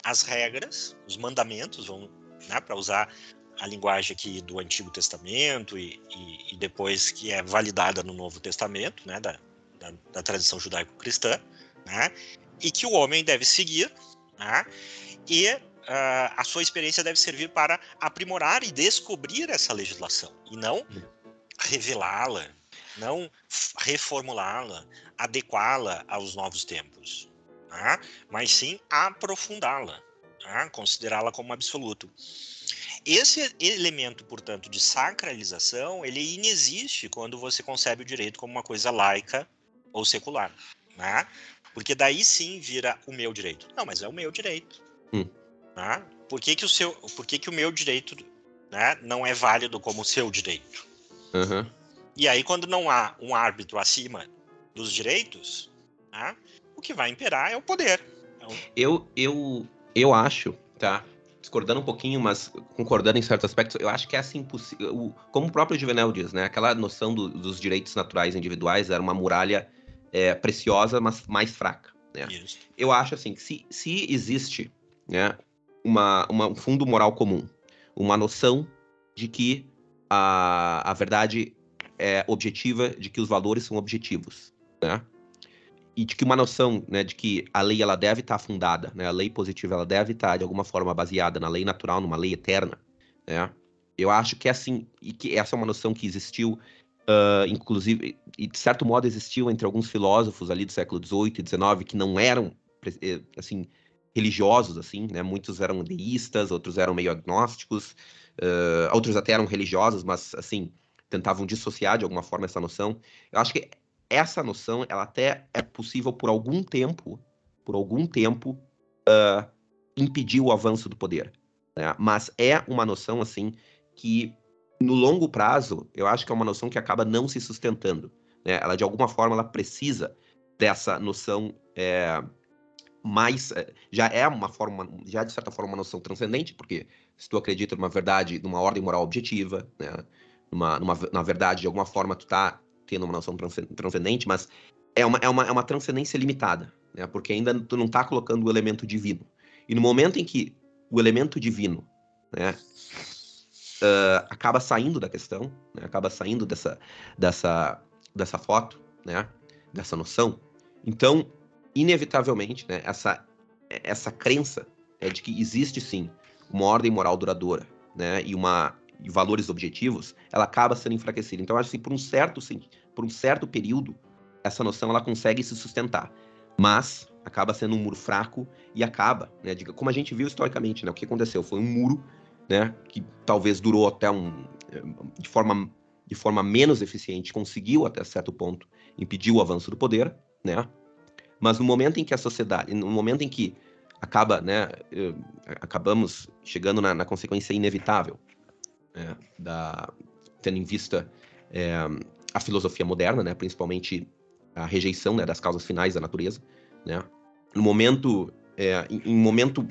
as regras, os mandamentos, vão né, para usar a linguagem aqui do Antigo Testamento e, e, e, depois que é validada no Novo Testamento, né, da, da, da tradição judaico-cristã, né, e que o homem deve seguir, né, e uh, a sua experiência deve servir para aprimorar e descobrir essa legislação, e não revelá-la, não reformulá-la, adequá-la aos novos tempos, né? mas sim aprofundá-la, né? considerá-la como absoluto. Esse elemento, portanto, de sacralização, ele inexiste quando você concebe o direito como uma coisa laica ou secular, né? Porque daí sim vira o meu direito. Não, mas é o meu direito. Hum. Né? Por que, que o seu, por que, que o meu direito né, não é válido como o seu direito? Uhum. E aí, quando não há um árbitro acima dos direitos, né, o que vai imperar é o poder. É. Eu, eu, eu acho, tá? Discordando um pouquinho, mas concordando em certos aspectos, eu acho que é assim possível. Como o próprio Juvenal diz, né? Aquela noção do, dos direitos naturais individuais era uma muralha é, preciosa, mas mais fraca. Né? Eu acho assim que se, se existe né, uma, uma, um fundo moral comum, uma noção de que a, a verdade é, objetiva de que os valores são objetivos, né? E de que uma noção, né, de que a lei ela deve estar fundada, né? A lei positiva ela deve estar de alguma forma baseada na lei natural, numa lei eterna, né? Eu acho que é assim e que essa é uma noção que existiu, uh, inclusive e de certo modo existiu entre alguns filósofos ali do século XVIII e XIX que não eram eh, assim religiosos assim, né? Muitos eram deístas, outros eram meio agnósticos, uh, outros até eram religiosos, mas assim tentavam dissociar de alguma forma essa noção. Eu acho que essa noção, ela até é possível por algum tempo, por algum tempo, uh, impedir o avanço do poder. Né? Mas é uma noção, assim, que no longo prazo, eu acho que é uma noção que acaba não se sustentando. Né? Ela, de alguma forma, ela precisa dessa noção é, mais... Eh, já é uma forma, já de certa forma, uma noção transcendente, porque se tu acredita numa verdade, numa ordem moral objetiva, né? numa, numa, na verdade, de alguma forma, tu tá tendo uma noção transcendente, mas é uma, é uma, é uma transcendência limitada, né? Porque ainda tu não tá colocando o elemento divino. E no momento em que o elemento divino, né, uh, acaba saindo da questão, né, acaba saindo dessa, dessa, dessa foto, né, dessa noção, então, inevitavelmente, né, essa, essa crença é de que existe sim uma ordem moral duradoura, né, e uma e valores objetivos, ela acaba sendo enfraquecida. Então, acho que por um certo por um certo período, essa noção ela consegue se sustentar, mas acaba sendo um muro fraco e acaba, né, de, como a gente viu historicamente, né, o que aconteceu foi um muro, né, que talvez durou até um de forma de forma menos eficiente, conseguiu até certo ponto impedir o avanço do poder, né? Mas no momento em que a sociedade, no momento em que acaba, né, eh, acabamos chegando na, na consequência inevitável, né, da, tendo em vista é, a filosofia moderna, né, principalmente a rejeição né, das causas finais da natureza, né, no momento, é, em, em, momento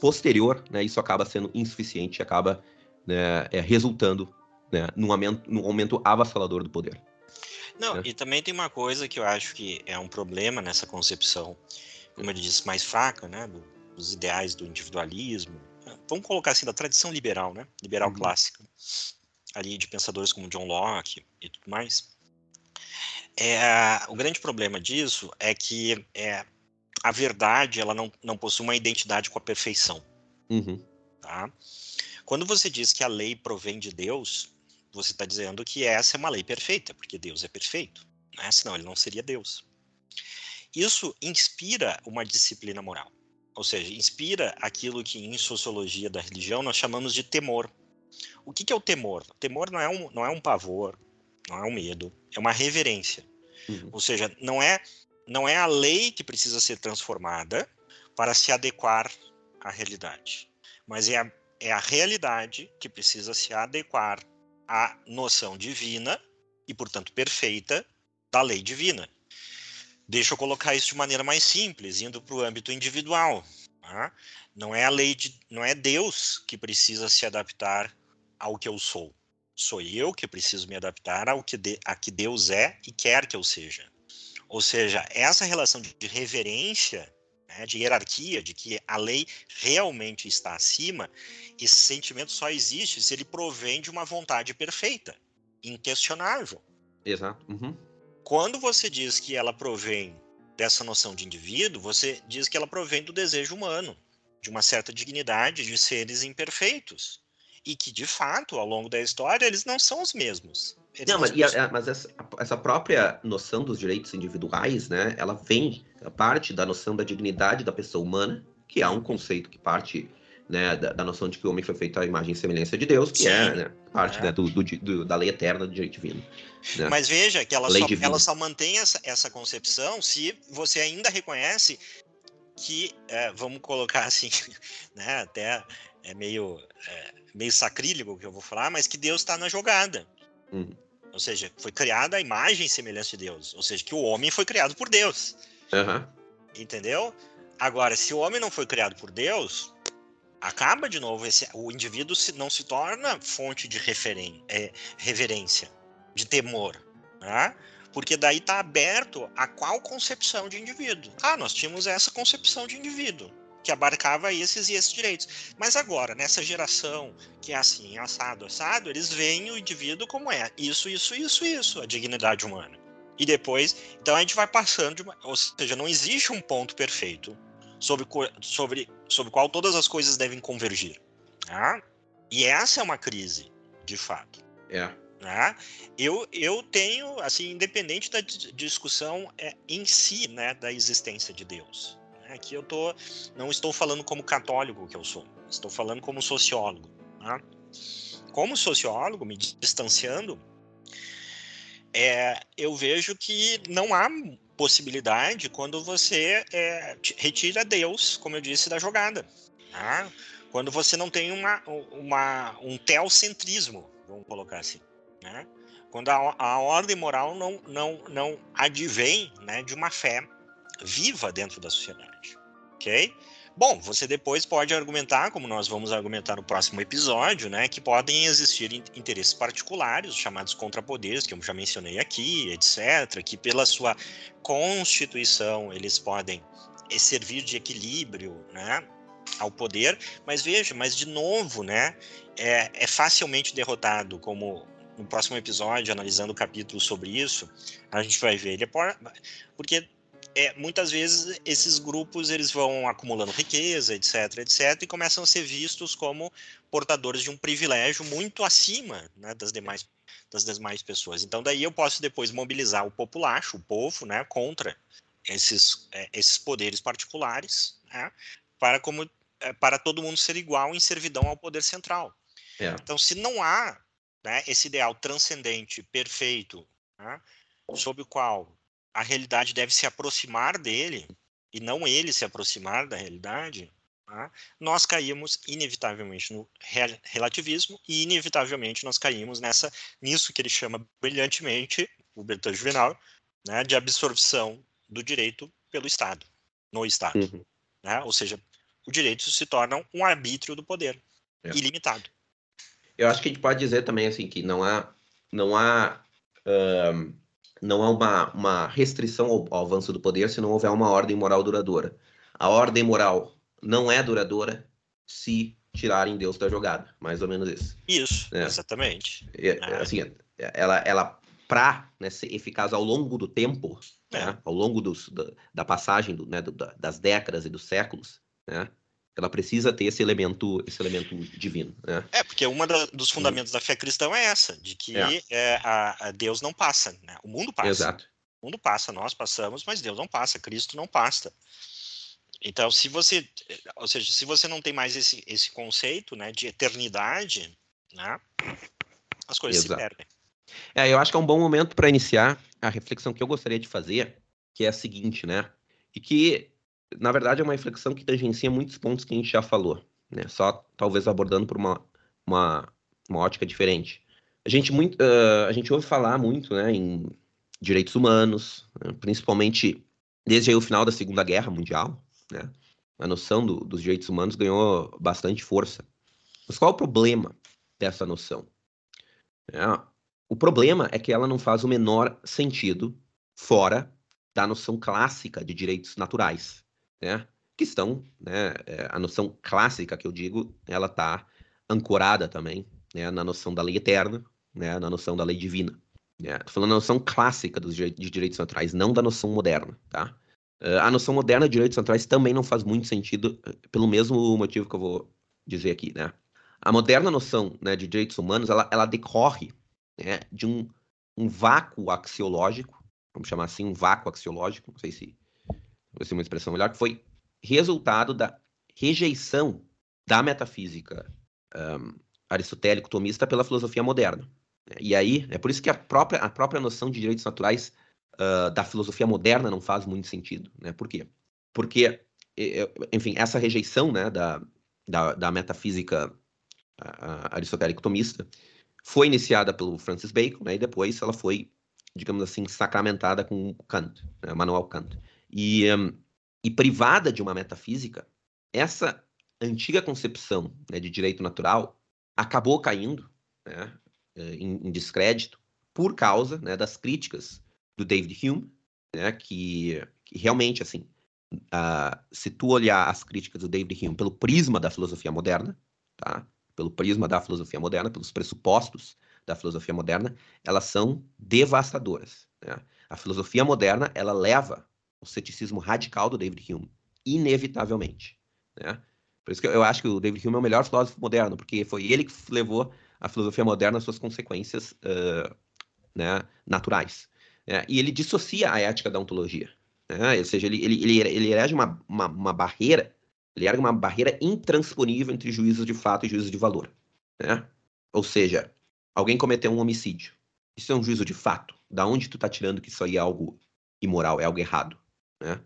posterior, né, isso acaba sendo insuficiente, acaba né, é, resultando né, num, aumento, num aumento avassalador do poder. Não, né? e também tem uma coisa que eu acho que é um problema nessa concepção, como ele disse, mais fraca, né, do, dos ideais do individualismo, vamos colocar assim, da tradição liberal, né, liberal uhum. clássica, ali de pensadores como John Locke e tudo mais. É, o grande problema disso é que é, a verdade ela não, não possui uma identidade com a perfeição. Uhum. Tá? Quando você diz que a lei provém de Deus, você está dizendo que essa é uma lei perfeita, porque Deus é perfeito. Né? Senão ele não seria Deus. Isso inspira uma disciplina moral. Ou seja, inspira aquilo que em sociologia da religião nós chamamos de temor. O que, que é o temor? O temor não é um, não é um pavor, não é um medo, é uma reverência. Uhum. Ou seja, não é, não é a lei que precisa ser transformada para se adequar à realidade, mas é a, é a realidade que precisa se adequar à noção divina e, portanto, perfeita da lei divina. Deixa eu colocar isso de maneira mais simples, indo para o âmbito individual. Tá? Não é a lei de, não é Deus que precisa se adaptar ao que eu sou. Sou eu que preciso me adaptar ao que de, a que Deus é e quer que eu seja. Ou seja, essa relação de reverência, né, de hierarquia, de que a lei realmente está acima, esse sentimento só existe se ele provém de uma vontade perfeita, inquestionável. Exato. Uhum. Quando você diz que ela provém dessa noção de indivíduo, você diz que ela provém do desejo humano, de uma certa dignidade de seres imperfeitos e que, de fato, ao longo da história, eles não são os mesmos. Eles não, mas, a, mas essa, essa, própria noção dos direitos individuais, né, ela vem, parte da noção da dignidade da pessoa humana, que é um conceito que parte né, da, da, noção de que o homem foi feito à imagem e semelhança de Deus, que Sim, é né, parte é. Né, do, do, do, da lei eterna do direito divino. Né? Mas veja que ela só, ela só, mantém essa, essa, concepção se você ainda reconhece que, é, vamos colocar assim, né, até é meio é, meio sacrílego o que eu vou falar, mas que Deus está na jogada. Uhum. Ou seja, foi criada a imagem e semelhança de Deus. Ou seja, que o homem foi criado por Deus. Uhum. Entendeu? Agora, se o homem não foi criado por Deus, acaba de novo, esse, o indivíduo se, não se torna fonte de é, reverência, de temor. Né? Porque daí está aberto a qual concepção de indivíduo. Ah, nós tínhamos essa concepção de indivíduo que abarcava esses e esses direitos. Mas agora, nessa geração que é assim, assado, assado, eles veem o indivíduo como é. Isso, isso, isso, isso, a dignidade humana. E depois, então a gente vai passando, uma, ou seja, não existe um ponto perfeito sobre, sobre, sobre qual todas as coisas devem convergir. Tá? E essa é uma crise, de fato. É. Né? Eu, eu tenho, assim, independente da discussão é, em si, né, da existência de Deus. Aqui eu tô, não estou falando como católico que eu sou, estou falando como sociólogo. Tá? Como sociólogo, me distanciando, é, eu vejo que não há possibilidade quando você é, retira Deus, como eu disse, da jogada. Tá? Quando você não tem uma, uma, um teocentrismo, vamos colocar assim. Né? Quando a, a ordem moral não, não, não advém né, de uma fé viva dentro da sociedade, ok? Bom, você depois pode argumentar, como nós vamos argumentar no próximo episódio, né, que podem existir interesses particulares, chamados contrapoderes, que eu já mencionei aqui, etc., que pela sua constituição eles podem eh, servir de equilíbrio, né, ao poder, mas veja, mas de novo, né, é, é facilmente derrotado, como no próximo episódio, analisando o capítulo sobre isso, a gente vai ver. Ele é por... Porque é, muitas vezes esses grupos eles vão acumulando riqueza, etc, etc, e começam a ser vistos como portadores de um privilégio muito acima né, das demais das demais pessoas. Então daí eu posso depois mobilizar o populacho, o povo, né, contra esses é, esses poderes particulares, né, para como é, para todo mundo ser igual em servidão ao poder central. É. Então se não há né, esse ideal transcendente, perfeito, né, sob o qual a realidade deve se aproximar dele e não ele se aproximar da realidade, tá? nós caímos inevitavelmente no relativismo e inevitavelmente nós caímos nessa nisso que ele chama brilhantemente o Bertrand Juvenal, né, de absorção do direito pelo Estado, no Estado, uhum. né? Ou seja, o direito se torna um arbítrio do poder é. ilimitado. Eu acho que a gente pode dizer também assim que não há não há uh, não há uma, uma restrição ao, ao, avanço do poder se não houver uma ordem moral duradoura. A ordem moral não é duradoura se tirarem Deus da jogada, mais ou menos isso. Isso, é. exatamente. É, é. Assim, ela, ela para né, ser eficaz ao longo do tempo, é. né, ao longo dos, da, da passagem do, né, do, das décadas e dos séculos, né, ela precisa ter esse elemento, esse elemento divino. Né? É, porque um dos fundamentos da fé cristã é essa, de que é. É, a, a, Deus não passa, né? o mundo passa. Exato. O mundo passa, nós passamos, mas Deus não passa, Cristo não passa. Então, se você, ou seja, se você não tem mais esse, esse conceito né, de eternidade, né, as coisas Exato. se perdem. É, eu acho que é um bom momento para iniciar a reflexão que eu gostaria de fazer, que é a seguinte, né? E que na verdade, é uma reflexão que tangencia muitos pontos que a gente já falou, né? Só talvez abordando por uma, uma, uma ótica diferente. A gente, muito, uh, a gente ouve falar muito né, em direitos humanos, né? principalmente desde o final da Segunda Guerra Mundial, né? A noção do, dos direitos humanos ganhou bastante força. Mas qual é o problema dessa noção? É, o problema é que ela não faz o menor sentido fora da noção clássica de direitos naturais, né? Que estão, né? É, a noção clássica que eu digo, ela está ancorada também, né? Na noção da lei eterna, né? Na noção da lei divina. Né? Tô falando da noção clássica dos de direitos naturais, não da noção moderna, tá? Uh, a noção moderna de direitos naturais também não faz muito sentido, eh, pelo mesmo motivo que eu vou dizer aqui, né? A moderna noção né, de direitos humanos, ela, ela decorre né, de um, um vácuo axiológico, vamos chamar assim, um vácuo axiológico, não sei se ser uma expressão melhor, que foi resultado da rejeição da metafísica um, aristotélico-tomista pela filosofia moderna. E aí, é por isso que a própria, a própria noção de direitos naturais uh, da filosofia moderna não faz muito sentido. Né? Por quê? Porque, enfim, essa rejeição né, da, da, da metafísica aristotélico-tomista foi iniciada pelo Francis Bacon, né, e depois ela foi, digamos assim, sacramentada com Kant, né, Manuel Kant. E, um, e privada de uma metafísica, essa antiga concepção né, de direito natural acabou caindo né, eh, em, em, descrédito por causa né, das críticas do David Hume, né, que, que, realmente, assim, uh, se tu olhar as críticas do David Hume pelo prisma da filosofia moderna, tá? pelo prisma da filosofia moderna, pelos pressupostos da filosofia moderna, elas são devastadoras. Né? A filosofia moderna, ela leva o ceticismo radical do David Hume, inevitavelmente. Né? Por isso que eu acho que o David Hume é o melhor filósofo moderno, porque foi ele que levou a filosofia moderna às suas consequências uh, né, naturais. Né? E ele dissocia a ética da ontologia. Né? Ou seja, ele, ele, ele, ele erege uma, uma, uma barreira, ele ergue uma barreira intransponível entre juízos de fato e juízos de valor. Né? Ou seja, alguém cometeu um homicídio. Isso é um juízo de fato. Da onde tu tá tirando que isso aí é algo imoral, é algo errado? Né?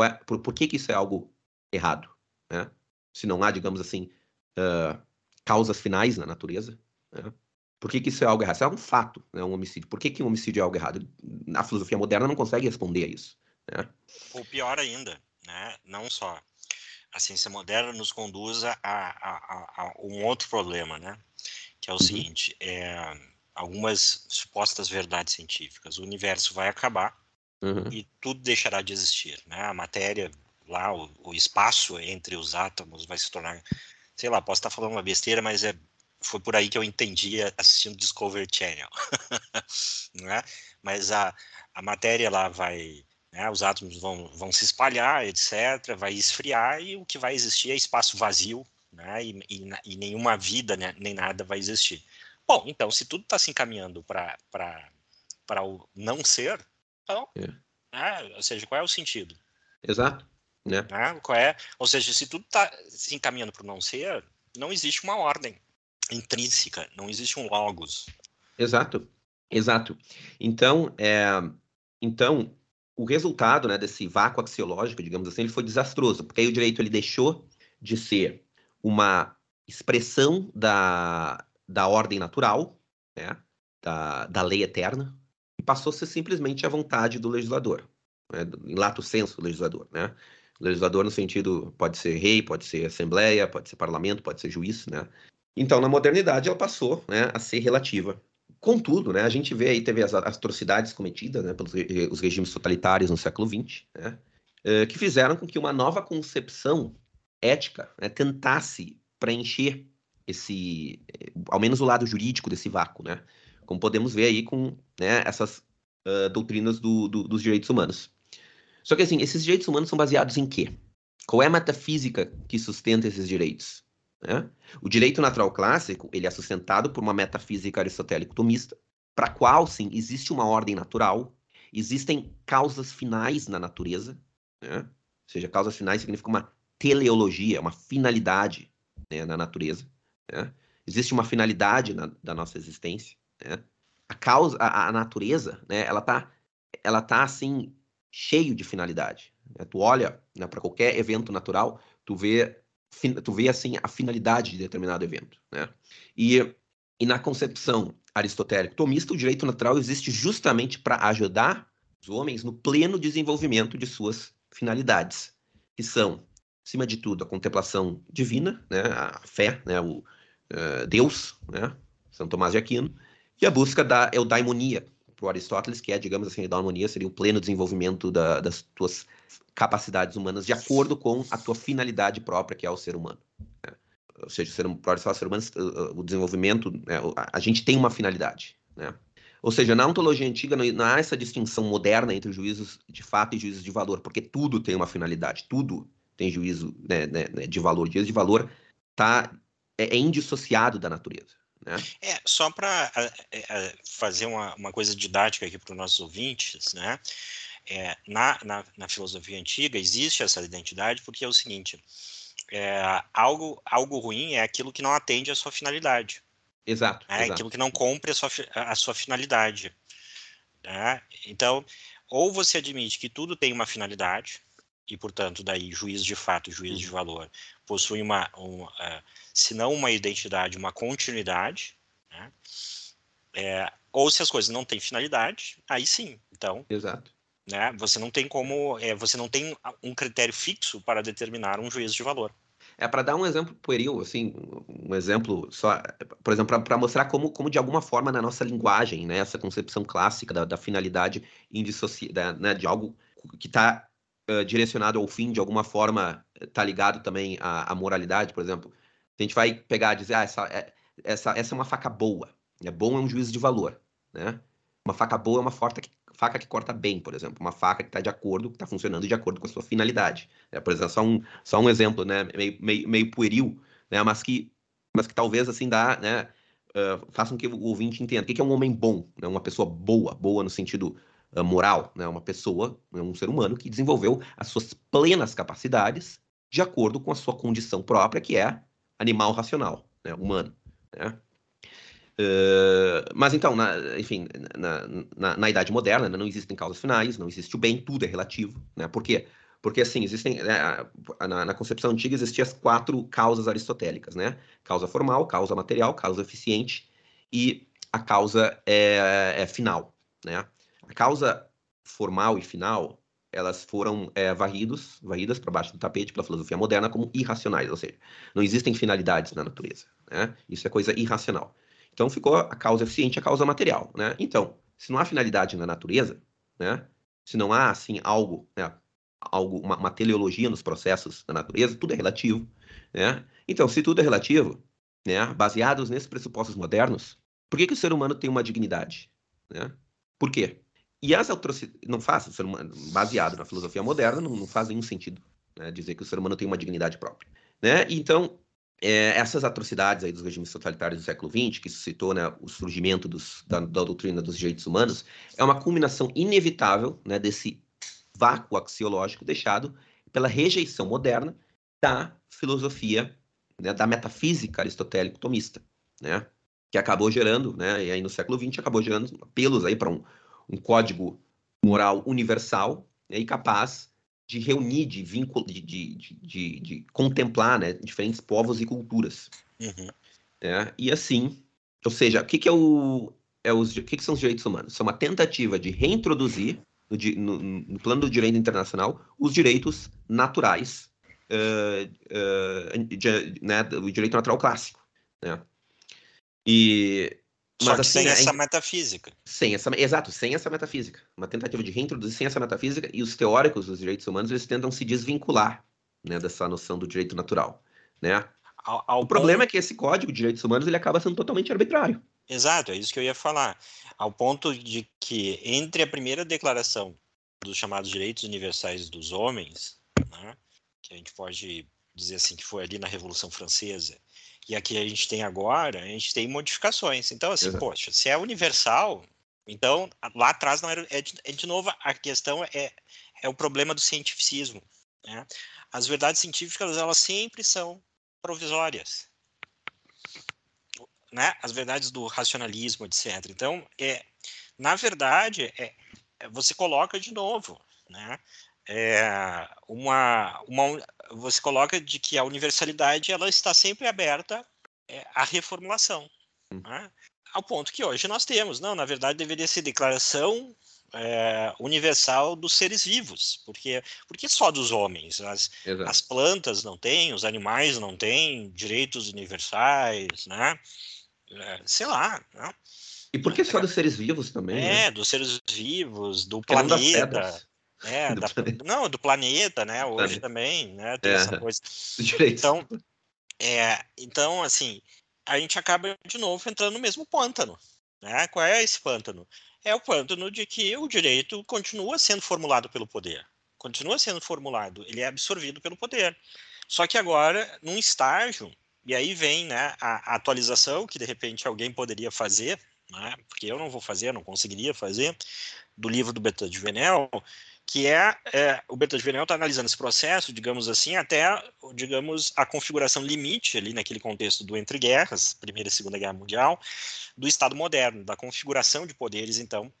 É, por, por, que, que isso é algo errado? Né? Se não há, digamos assim, uh, causas finais na natureza. Né? Por que, que isso é algo errado? Isso é um fato, né? um homicídio. Por que, que um homicídio é algo errado? A filosofia moderna não consegue responder a isso. Né? Ou pior ainda, né? não só a ciência moderna nos conduz a, a, a, a um outro problema, né? que é o uhum. seguinte, é, algumas supostas verdades científicas. O universo vai acabar uhum. e tudo deixará de existir. Né? A matéria, lá, o, o, espaço entre os átomos vai se tornar. Sei lá, posso estar falando uma besteira, mas é, foi por aí que eu entendi assistindo Discovery Channel. né? Mas a, a matéria lá vai. Né, os átomos vão, vão se espalhar, etc., vai esfriar e o que vai existir é espaço vazio, né, e, e, e nenhuma vida, né, nem nada vai existir. Bom, então, se tudo está se encaminhando para o não ser, então, é. né? ou seja, qual é o sentido? Exato. Né? né? Qual é? Ou seja, se tudo está se encaminhando para o não ser, não existe uma ordem intrínseca, não existe um logos. Exato, exato. Então, é, então o resultado né, desse vácuo axiológico, digamos assim, ele foi desastroso, porque aí o direito ele deixou de ser uma expressão da, da ordem natural, né, da, da lei eterna, passou a ser simplesmente a vontade do legislador, né, em lato senso do legislador. Né? Legislador no sentido, pode ser rei, pode ser assembleia, pode ser parlamento, pode ser juiz. Né? Então, na modernidade, ela passou né, a ser relativa. Contudo, né, a gente vê aí, teve as atrocidades cometidas né, pelos os regimes totalitários no século XX, né, eh, que fizeram com que uma nova concepção ética né, tentasse preencher esse, ao menos o lado jurídico desse vácuo, né? Como podemos ver aí com né, essas uh, doutrinas do, do, dos direitos humanos. Só que assim, esses direitos humanos são baseados em quê? Qual é a metafísica que sustenta esses direitos? Né? O direito natural clássico ele é sustentado por uma metafísica aristotélico-tomista, para a qual, sim, existe uma ordem natural, existem causas finais na natureza, né? ou seja, causas finais significa uma teleologia, uma finalidade né, na natureza. Né? Existe uma finalidade na, da nossa existência. A causa, a, a natureza, né, ela tá, ela tá assim cheio de finalidade. Né? Tu olha né, para qualquer evento natural, tu vê, tu vê assim a finalidade de determinado evento. Né? E, e na concepção aristotélica tomista, o direito natural existe justamente para ajudar os homens no pleno desenvolvimento de suas finalidades, que são acima de tudo, a contemplação divina, né, a fé, né, o uh, Deus, né, São Tomás de Aquino, e a busca da eudaimonia, para Aristóteles, que é, digamos assim, a eudaimonia seria o pleno desenvolvimento da, das tuas capacidades humanas de acordo com a tua finalidade própria, que é o ser humano. Né? Ou seja, para Aristóteles, ser humano, o desenvolvimento, né, a, a gente tem uma finalidade, né? Ou seja, na ontologia antiga não há essa distinção moderna entre juízos de fato e juízos de valor, porque tudo tem uma finalidade, tudo tem juízo né, né, né, de valor. Juízo de valor tá, é, é indissociado da natureza. Né? É, só para fazer uma, uma coisa didática aqui para os nossos ouvintes, né? É, na, na, na, filosofia antiga existe essa identidade porque é o seguinte, é, algo, algo ruim é aquilo que não atende à sua finalidade. Exato. É exato. aquilo que não cumpre a sua, a sua finalidade. Né? Então, ou você admite que tudo tem uma finalidade, e, portanto, daí juízo de fato juízo de uhum. valor possuem uma, uma uh, se não uma identidade, uma continuidade, né? é, ou se as coisas não têm finalidade, aí sim, então, Exato. Né, você não tem como, é, você não tem um critério fixo para determinar um juízo de valor. É para dar um exemplo pueril, assim, um exemplo só, por exemplo, para mostrar como, como de alguma forma na nossa linguagem, né, essa concepção clássica da, da finalidade indissociada, né, de algo que está uh, direcionado ao fim, de alguma forma, está ligado também à, à, moralidade, por exemplo. A gente vai pegar e dizer, ah, essa, é, essa, essa é uma faca boa. É bom é um juízo de valor, né? Uma faca boa é uma faca que, faca que corta bem, por exemplo. Uma faca que está de acordo, que está funcionando de acordo com a sua finalidade. É, por exemplo, só um, só um exemplo, né? Meio, meio, meio pueril, né? Mas que, mas que talvez, assim, dá, né? Uh, façam que o ouvinte entenda. O que é um homem bom? Né? Uma pessoa boa, boa no sentido moral, né? uma pessoa, né? um ser humano que desenvolveu as suas plenas capacidades de acordo com a sua condição própria, que é animal racional, né? humano. Né? Uh, mas então, na, enfim, na, na, na, Idade Moderna né, não existem causas finais, não existe o bem, tudo é relativo. Né? Por quê? Porque, assim, existem. Né, na, na, concepção antiga existiam as quatro causas aristotélicas, né? Causa formal, causa material, causa eficiente e a causa é, é final, né? A causa formal e final, elas foram é, varridos, varridas para baixo do tapete pela filosofia moderna como irracionais, ou seja, não existem finalidades na natureza. Né? Isso é coisa irracional. Então ficou a causa eficiente a causa material. Né? Então, se não há finalidade na natureza, né? se não há assim algo, né? algo uma, uma, teleologia nos processos da natureza, tudo é relativo. Né? Então, se tudo é relativo, né? baseados nesses pressupostos modernos, por que, que o ser humano tem uma dignidade? Né? Por quê? E as atrocidades, não faz, o ser humano, baseado na filosofia moderna, não, não faz nenhum sentido né, dizer que o ser humano tem uma dignidade própria. Né? Então, é, essas atrocidades aí dos regimes totalitários do século XX, que suscitou né, o surgimento dos, da, da, doutrina dos direitos humanos, é uma culminação inevitável né, desse vácuo axiológico deixado pela rejeição moderna da filosofia, né, da metafísica aristotélico-tomista, né, que acabou gerando, né, e aí no século XX acabou gerando apelos aí para um, um código moral universal né, e capaz de reunir, de, vincul... de, de, de, de, contemplar né, diferentes povos e culturas. Uhum. Né? E assim, ou seja, o que, que é o, é os, o que, que são os direitos humanos? São uma tentativa de reintroduzir no, no, no plano do direito internacional os direitos naturais, uh, uh, de, né, o direito natural clássico. Né? E mas, assim, sem essa é, metafísica. Sem essa, exato, sem essa metafísica. Uma tentativa de reintroduzir sem essa metafísica, e os teóricos dos direitos humanos eles tentam se desvincular né, dessa noção do direito natural. Né? Ao, ao o problema é que esse código de direitos humanos ele acaba sendo totalmente arbitrário. Exato, é isso que eu ia falar. Ao ponto de que entre a primeira declaração dos chamados direitos universais dos homens, né, que a gente pode dizer assim que foi ali na Revolução Francesa, e aqui a gente tem agora, a gente tem modificações. Então, assim, Exato. poxa, se é universal, então lá atrás não era. É de, é de novo, a questão é, é o problema do cientificismo. Né? As verdades científicas, elas sempre são provisórias. Né? As verdades do racionalismo, etc. Então, é, na verdade, é, é você coloca de novo, né? É, uma, uma, você coloca de que a universalidade ela está sempre aberta é, à reformulação, hum. né? ao ponto que hoje nós temos, não, na verdade deveria ser declaração é, universal dos seres vivos, porque porque só dos homens, as, as plantas não têm, os animais não têm direitos universais, né? É, sei lá, né? E por que só dos seres vivos também? É, né? dos seres vivos, do planeta. É, do da, não, do planeta, né? Hoje planeta. também, né? Tem é. essa coisa. Então, é, então, assim, a gente acaba de novo entrando no mesmo pântano. Né? Qual é esse pântano? É o pântano de que o direito continua sendo formulado pelo poder. Continua sendo formulado, ele é absorvido pelo poder. Só que agora, num estágio, e aí vem né, a, a atualização que de repente alguém poderia fazer, né, porque eu não vou fazer, não conseguiria fazer, do livro do Bertrand de Venel, que é, é o Bertrand Venel está analisando esse processo, digamos assim, até, digamos, a configuração limite ali naquele contexto do entre guerras, Primeira e Segunda Guerra Mundial, do Estado moderno, da configuração de poderes, então,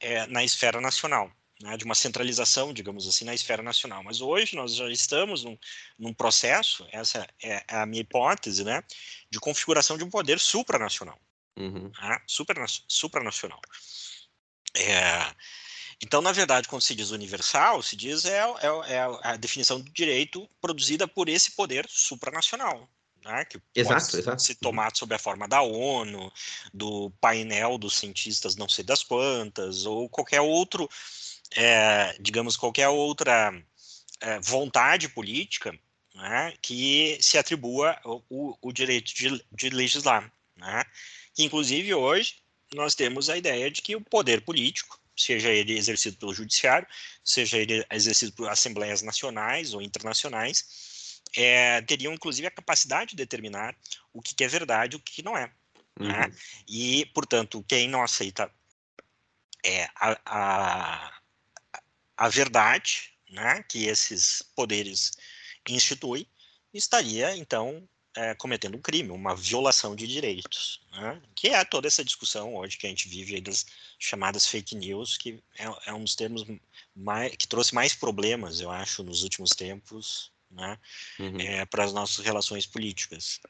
é, na esfera nacional. Né, de uma centralização, digamos assim, na esfera nacional. Mas hoje nós já estamos num, num processo, essa é a minha hipótese, né, de configuração de um poder supranacional. Uhum. Né, supra, supranacional. É, então, na verdade, quando se diz universal, se diz é, é, é a definição do direito produzida por esse poder supranacional. Né, que exato, pode exato. ser tomado sob a forma da ONU, do painel dos cientistas não sei das quantas, ou qualquer outro, é, digamos, qualquer outra é, vontade política né, que se atribua o, o direito de, de legislar. Né? Que, inclusive, hoje nós temos a ideia de que o poder político seja ele exercido pelo judiciário, seja ele exercido por assembleias nacionais ou internacionais, é, teriam inclusive a capacidade de determinar o que, é verdade e o que não é. Né? Uhum. Né? E, portanto, quem não aceita é, a, a, a verdade né, que esses poderes instituem, estaria, então, é, cometendo um crime, uma violação de direitos, né? que é toda essa discussão hoje que a gente vive das chamadas fake news, que é, é um dos termos mais, que trouxe mais problemas, eu acho, nos últimos tempos, né? Uhum. É, para as nossas relações políticas.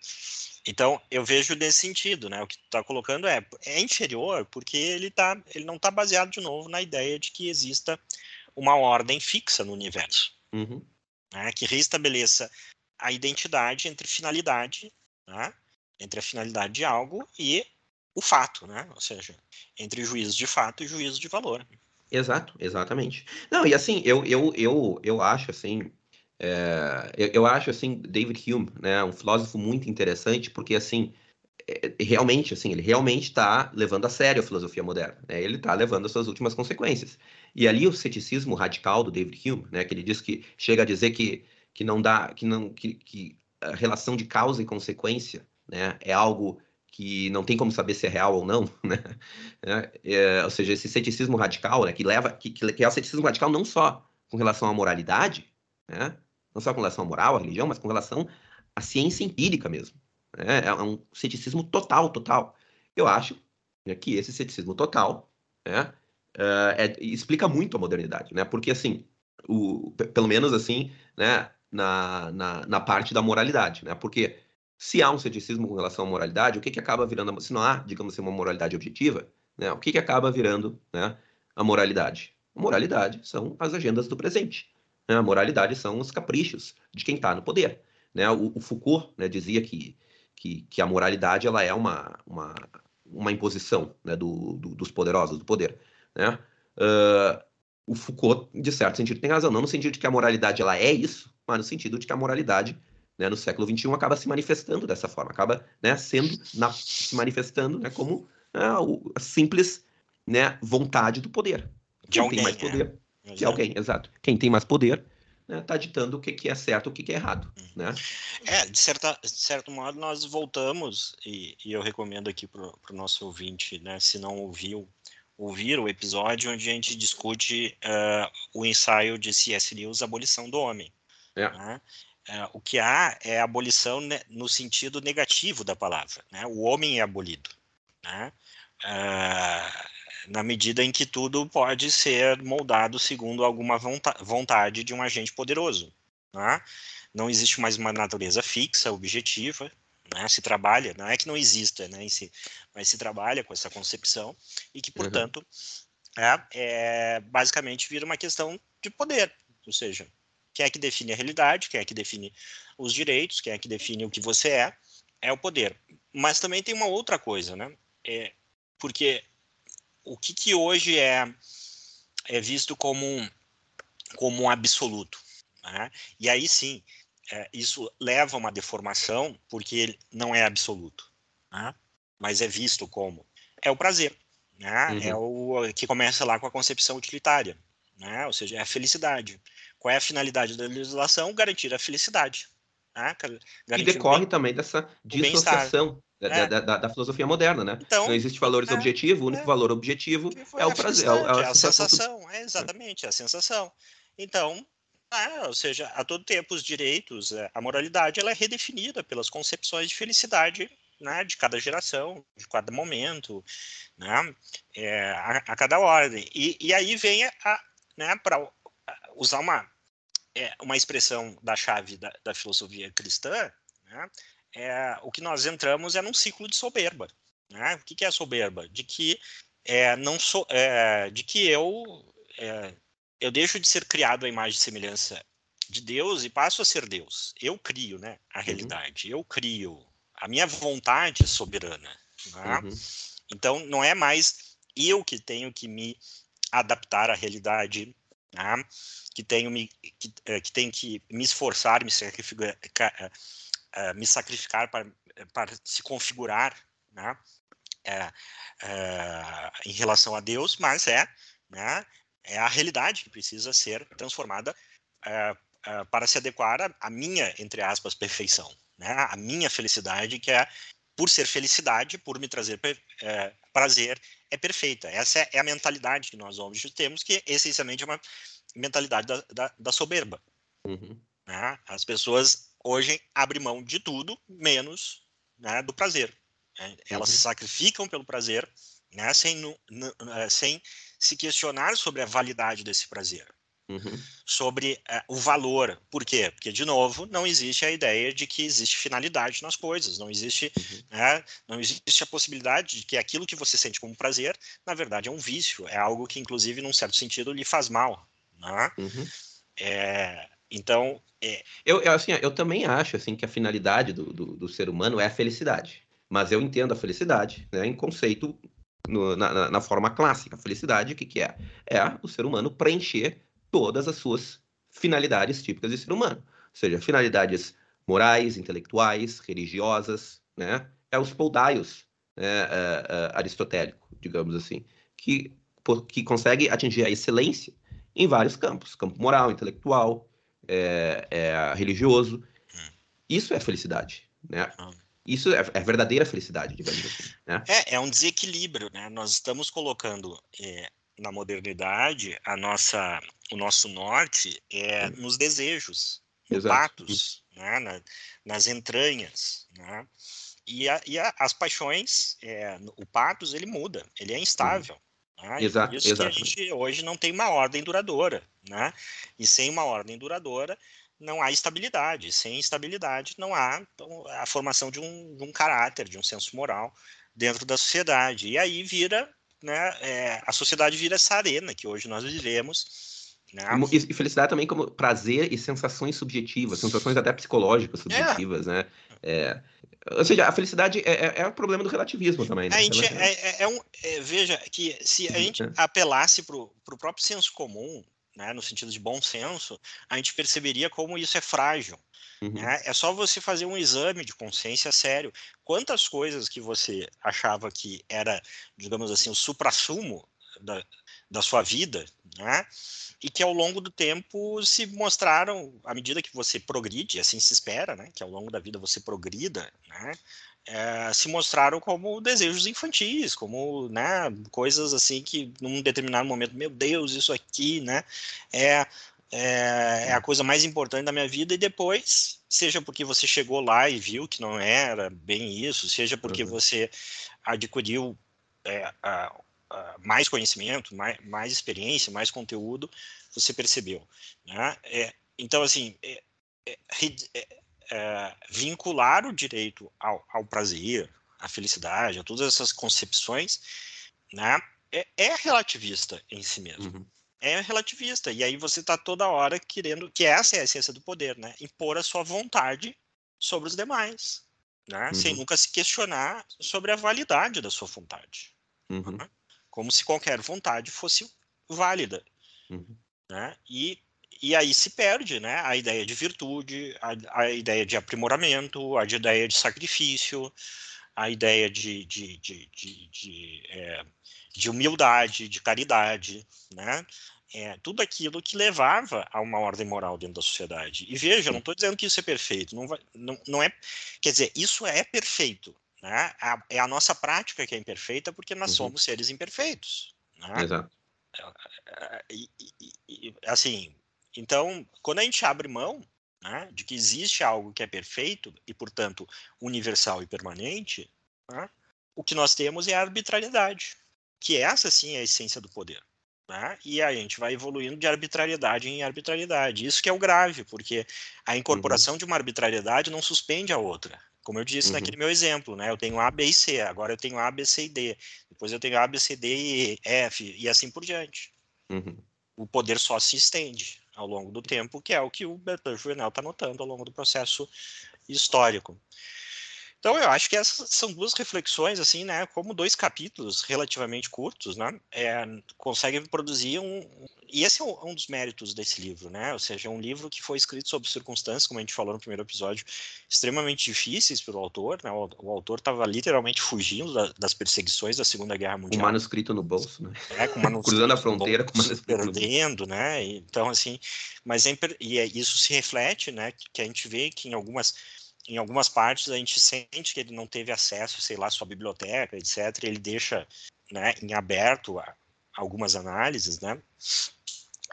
Então, eu vejo nesse sentido, né? O que está colocando é, é inferior porque ele, tá, ele não está baseado, de novo, na ideia de que exista uma ordem fixa no universo. Uhum. Né, que restabeleça a identidade entre finalidade, né? entre a finalidade de algo e o fato, né? Ou seja, entre juízo de fato e juízo de valor. Exato, exatamente. Não, e assim, eu, eu, eu, eu acho assim, é, eu, eu, acho assim, David Hume, né, um filósofo muito interessante, porque assim, é, realmente, assim, ele realmente está levando a sério a filosofia moderna, né? Ele está levando as suas últimas consequências. E ali o ceticismo radical do David Hume, né, que ele diz que chega a dizer que que não dá, que não, que, que a relação de causa e consequência, né, é algo que não tem como saber se é real ou não, né? É, é, ou seja, esse ceticismo radical, né, que leva, que, que é o ceticismo radical não só com relação à moralidade, né, não só com relação à moral, à religião, mas com relação à ciência empírica mesmo. Né? É um ceticismo total, total. Eu acho né, que esse ceticismo total, né, uh, é, explica muito a modernidade, né? Porque, assim, o, pelo menos assim, né, na, na, na, parte da moralidade, né? Porque se há um ceticismo com relação à moralidade, o que, que acaba virando, se não há, digamos assim, uma moralidade objetiva, né, o que, que acaba virando né, a moralidade? A moralidade são as agendas do presente. Né? A moralidade são os caprichos de quem está no poder. Né? O, o Foucault né, dizia que, que, que, a moralidade ela é uma, uma, uma imposição né, do, do, dos poderosos, do poder. Né? Uh, o Foucault, de certo sentido, tem razão. Não no sentido de que a moralidade ela é isso, mas no sentido de que a moralidade né, no século XXI acaba se manifestando dessa forma, acaba né, sendo na, se manifestando né, como né, o, a simples né, vontade do poder. De Quem alguém, tem mais poder, é. de alguém, exato. Quem tem mais poder está né, ditando o que, que é certo e o que, que é errado. Uhum. Né? É, de, certa, de certo modo, nós voltamos, e, e eu recomendo aqui para o nosso ouvinte, né, se não ouviu, ouvir o episódio onde a gente discute uh, o ensaio de C.S. Lewis, Abolição do Homem. É. Né? Uh, o que há é abolição no sentido negativo da palavra. Né? O homem é abolido. Né? Uh, na medida em que tudo pode ser moldado segundo alguma vontade de um agente poderoso. Né? Não existe mais uma natureza fixa, objetiva, né? se trabalha, não é que não exista, né, si, mas se trabalha com essa concepção e que, uhum. portanto, uhum. é, é, basicamente vira uma questão de poder, ou seja, quem é que define a realidade, quem é que define os direitos, quem é que define o que você é, é o poder. Mas também tem uma outra coisa, né? É, porque o que, que hoje é, é visto como um, como um absoluto. Né? E aí sim, é, isso leva a uma deformação, porque ele não é absoluto, né? mas é visto como. É o prazer, né? Uhum. é o que começa lá com a concepção utilitária, né? ou seja, é a felicidade. Qual é a finalidade da legislação? Garantir a felicidade. Né? e decorre também dessa dissociação da, é. da, da, da, filosofia moderna, né? Então, não existe valores é, objetivos, o único é, valor objetivo é o prazer, é, a, é a sensação, é exatamente a sensação. Então, é, ou seja, a todo tempo os direitos, é, a moralidade, ela é redefinida pelas concepções de felicidade né, de cada geração, de cada momento, né, é, a, a, cada ordem. E, e aí vem a, né, para usar uma, é, uma expressão da chave da, da filosofia cristã, né, é, o que nós entramos é num ciclo de soberba. Né? O que, que é soberba? De que é, não sou, é, de que eu é, eu deixo de ser criado à imagem e semelhança de Deus e passo a ser Deus. Eu crio, né, a uhum. realidade. Uhum. Eu crio a minha vontade é soberana. Né? Uhum. Então não é mais eu que tenho que me adaptar à realidade, né? Que tenho me, que, é, que tenho que me esforçar, me sacrificar, uh, me sacrificar para, para se configurar, né? em relação a Deus, mas é, né? É a realidade que precisa ser transformada para se adequar à minha, entre aspas, perfeição, né? A minha felicidade que é por ser felicidade, por me trazer é, prazer, é perfeita. Essa é, a mentalidade que nós homens temos, que essencialmente é uma mentalidade da, da, da soberba. Uhum. Né? As pessoas hoje abrem mão de tudo, menos né, do prazer. Né? Elas uhum. se sacrificam pelo prazer, né, sem, é, sem se questionar sobre a validade desse prazer. Uhum. Sobre uh, o valor. Por quê? Porque, de novo, não existe a ideia de que existe finalidade nas coisas, não existe, uhum. né, não existe a possibilidade de que aquilo que você sente como prazer, na verdade, é um vício, é algo que, inclusive, num certo sentido, lhe faz mal. Né? Uhum. É, então. É... Eu, eu, assim, eu também acho assim, que a finalidade do, do, do ser humano é a felicidade. Mas eu entendo a felicidade né, em conceito no, na, na, forma clássica. A felicidade, o que, que é? É o ser humano preencher todas as suas finalidades típicas de ser humano. Ou seja, finalidades morais, intelectuais, religiosas, né? É os poldaios né, é, é, aristotélico, digamos assim, que, que consegue atingir a excelência em vários campos. Campo moral, intelectual, é, é religioso. Hum. Isso é felicidade, né? Hum. Isso é, é verdadeira felicidade, digamos assim. Né? É, é um desequilíbrio, né? Nós estamos colocando é, na modernidade a nossa, o nosso norte é nos desejos, no patos, né? Na, nas entranhas, né? E, a, e a, as paixões, é, o patos ele muda, ele é instável. Né? Exato, isso que a gente hoje não tem uma ordem duradoura. Né? E sem uma ordem duradoura, não há estabilidade. Sem estabilidade, não há então, a formação de um, de um caráter, de um senso moral dentro da sociedade. E aí vira, né, é, a sociedade vira essa arena que hoje nós vivemos. Né? E, e, felicidade também como prazer e sensações subjetivas, sensações até psicológicas subjetivas, é. né? É, ou seja, a felicidade é, é, é, o problema do relativismo também. Né? A gente é, é, é um, veja que se a gente apelasse para o próprio senso comum, né, no sentido de bom senso, a gente perceberia como isso é frágil. Uhum. Né? É só você fazer um exame de consciência sério. Quantas coisas que você achava que era, digamos assim, o suprassumo da, da sua vida, né? e que ao longo do tempo se mostraram, à medida que você progride, assim se espera, né? que ao longo da vida você progrida, né? é, se mostraram como desejos infantis, como né, coisas assim que num determinado momento, meu Deus, isso aqui, né, é, é, é, a coisa mais importante da minha vida e depois, seja porque você chegou lá e viu que não era bem isso, seja porque uhum. você adquiriu é, a, a mais conhecimento, mais, mais experiência, mais conteúdo, você percebeu, né? É, então, assim, é, é, é é, vincular o direito ao, ao, prazer, à felicidade, a todas essas concepções, né, é, é relativista em si mesmo. Uhum. É relativista. E aí você está toda hora querendo, que essa é a essência do poder, né? Impor a sua vontade sobre os demais, né? Uhum. Sem nunca se questionar sobre a validade da sua vontade. Uhum. Né? Como se qualquer vontade fosse válida. Uhum. Né? E e aí se perde né, a ideia de virtude, a, a ideia de aprimoramento, a ideia de sacrifício, a ideia de, de, de, de, de, é, de humildade, de caridade, né? É, tudo aquilo que levava a uma ordem moral dentro da sociedade. E veja, não estou dizendo que isso é perfeito, não, vai, não, não é, quer dizer, isso é perfeito, né? A, é a nossa prática que é imperfeita porque nós uhum. somos seres imperfeitos. Né? Exato. É, e, e, e, assim, então, quando a gente abre mão né, de que existe algo que é perfeito e, portanto, universal e permanente, né, o que nós temos é a arbitrariedade, que essa sim é a essência do poder. Né? E a gente vai evoluindo de arbitrariedade em arbitrariedade. Isso que é o grave, porque a incorporação uhum. de uma arbitrariedade não suspende a outra. Como eu disse uhum. naquele meu exemplo, né? Eu tenho A, B e C, agora eu tenho A, B, C e D. Depois eu tenho A, B, C, D e F, e assim por diante. Uhum. O poder só se estende ao longo do tempo, que é o que o Bertrand Juvenal está notando ao longo do processo histórico. Então, eu acho que essas são duas reflexões, assim, né, como dois capítulos relativamente curtos, né, é, conseguem produzir um... E esse é um, dos méritos desse livro, né, ou seja, é um livro que foi escrito sob circunstâncias, como a gente falou no primeiro episódio, extremamente difíceis para o autor, né, o, o autor estava literalmente fugindo da, das perseguições da Segunda Guerra Mundial. Com manuscrito no bolso, né. É, com manuscrito Cruzando a fronteira bolso, com manuscrito perdendo, né, então, assim, mas é, e é, isso se reflete, né, que a gente vê que em algumas em algumas partes a gente sente que ele não teve acesso, sei lá, à sua biblioteca, etc. Ele deixa né, em aberto algumas análises, né?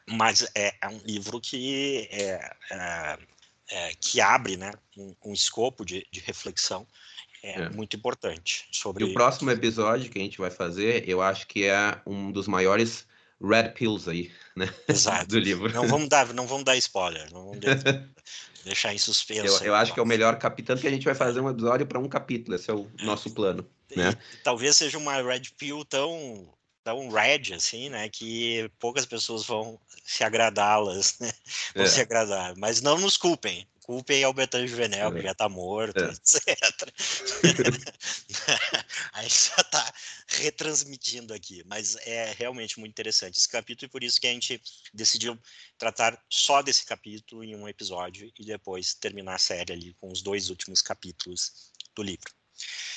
Mas é, é um livro que é, é, é que abre, né, um, um escopo de, de reflexão é, é, muito importante sobre. E o próximo episódio que a gente vai fazer, eu acho que é um dos maiores red pills aí, né? Exato. Do livro. Não vamos dar, não vamos dar spoiler, não vamos dar, deixar em suspenso. Eu, eu acho que é o melhor capítulo que a gente vai fazer um episódio para um capítulo, esse é o é. nosso plano, né? talvez seja uma red pill tão tão red assim, né, que poucas pessoas vão se agradá-las, né? Vão é. se agradar, mas não nos culpem culpem ao Betânia Juvenel, é. que já está morto, é. etc. a gente já está retransmitindo aqui, mas é realmente muito interessante esse capítulo e por isso que a gente decidiu tratar só desse capítulo em um episódio e depois terminar a série ali com os dois últimos capítulos do livro.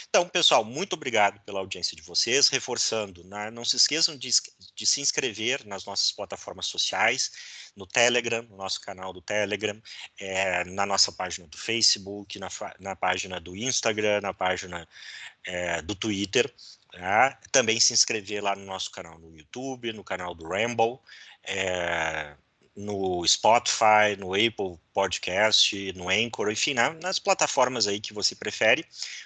Então, pessoal, muito obrigado pela audiência de vocês. Reforçando, né, não se esqueçam de, de, se inscrever nas nossas plataformas sociais, no Telegram, no nosso canal do Telegram, é, na nossa página do Facebook, na, na página do Instagram, na página é, do Twitter. Tá? Também se inscrever lá no nosso canal no YouTube, no canal do Ramble. É, no Spotify, no Apple Podcast, no Anchor, enfim, né, nas plataformas aí que você prefere,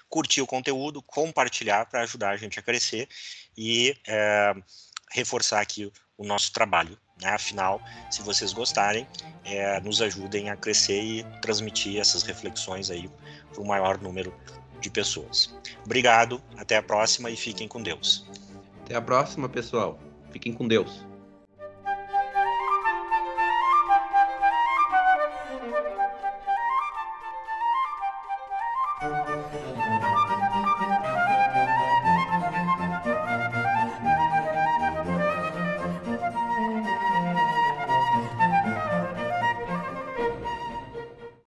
curtir o conteúdo, compartilhar para ajudar a gente a crescer e é, reforçar aqui o nosso trabalho. Né? Afinal, se vocês gostarem, é, nos ajudem a crescer e transmitir essas reflexões aí para o maior número de pessoas. Obrigado, até a próxima e fiquem com Deus. Até a próxima, pessoal. Fiquem com Deus.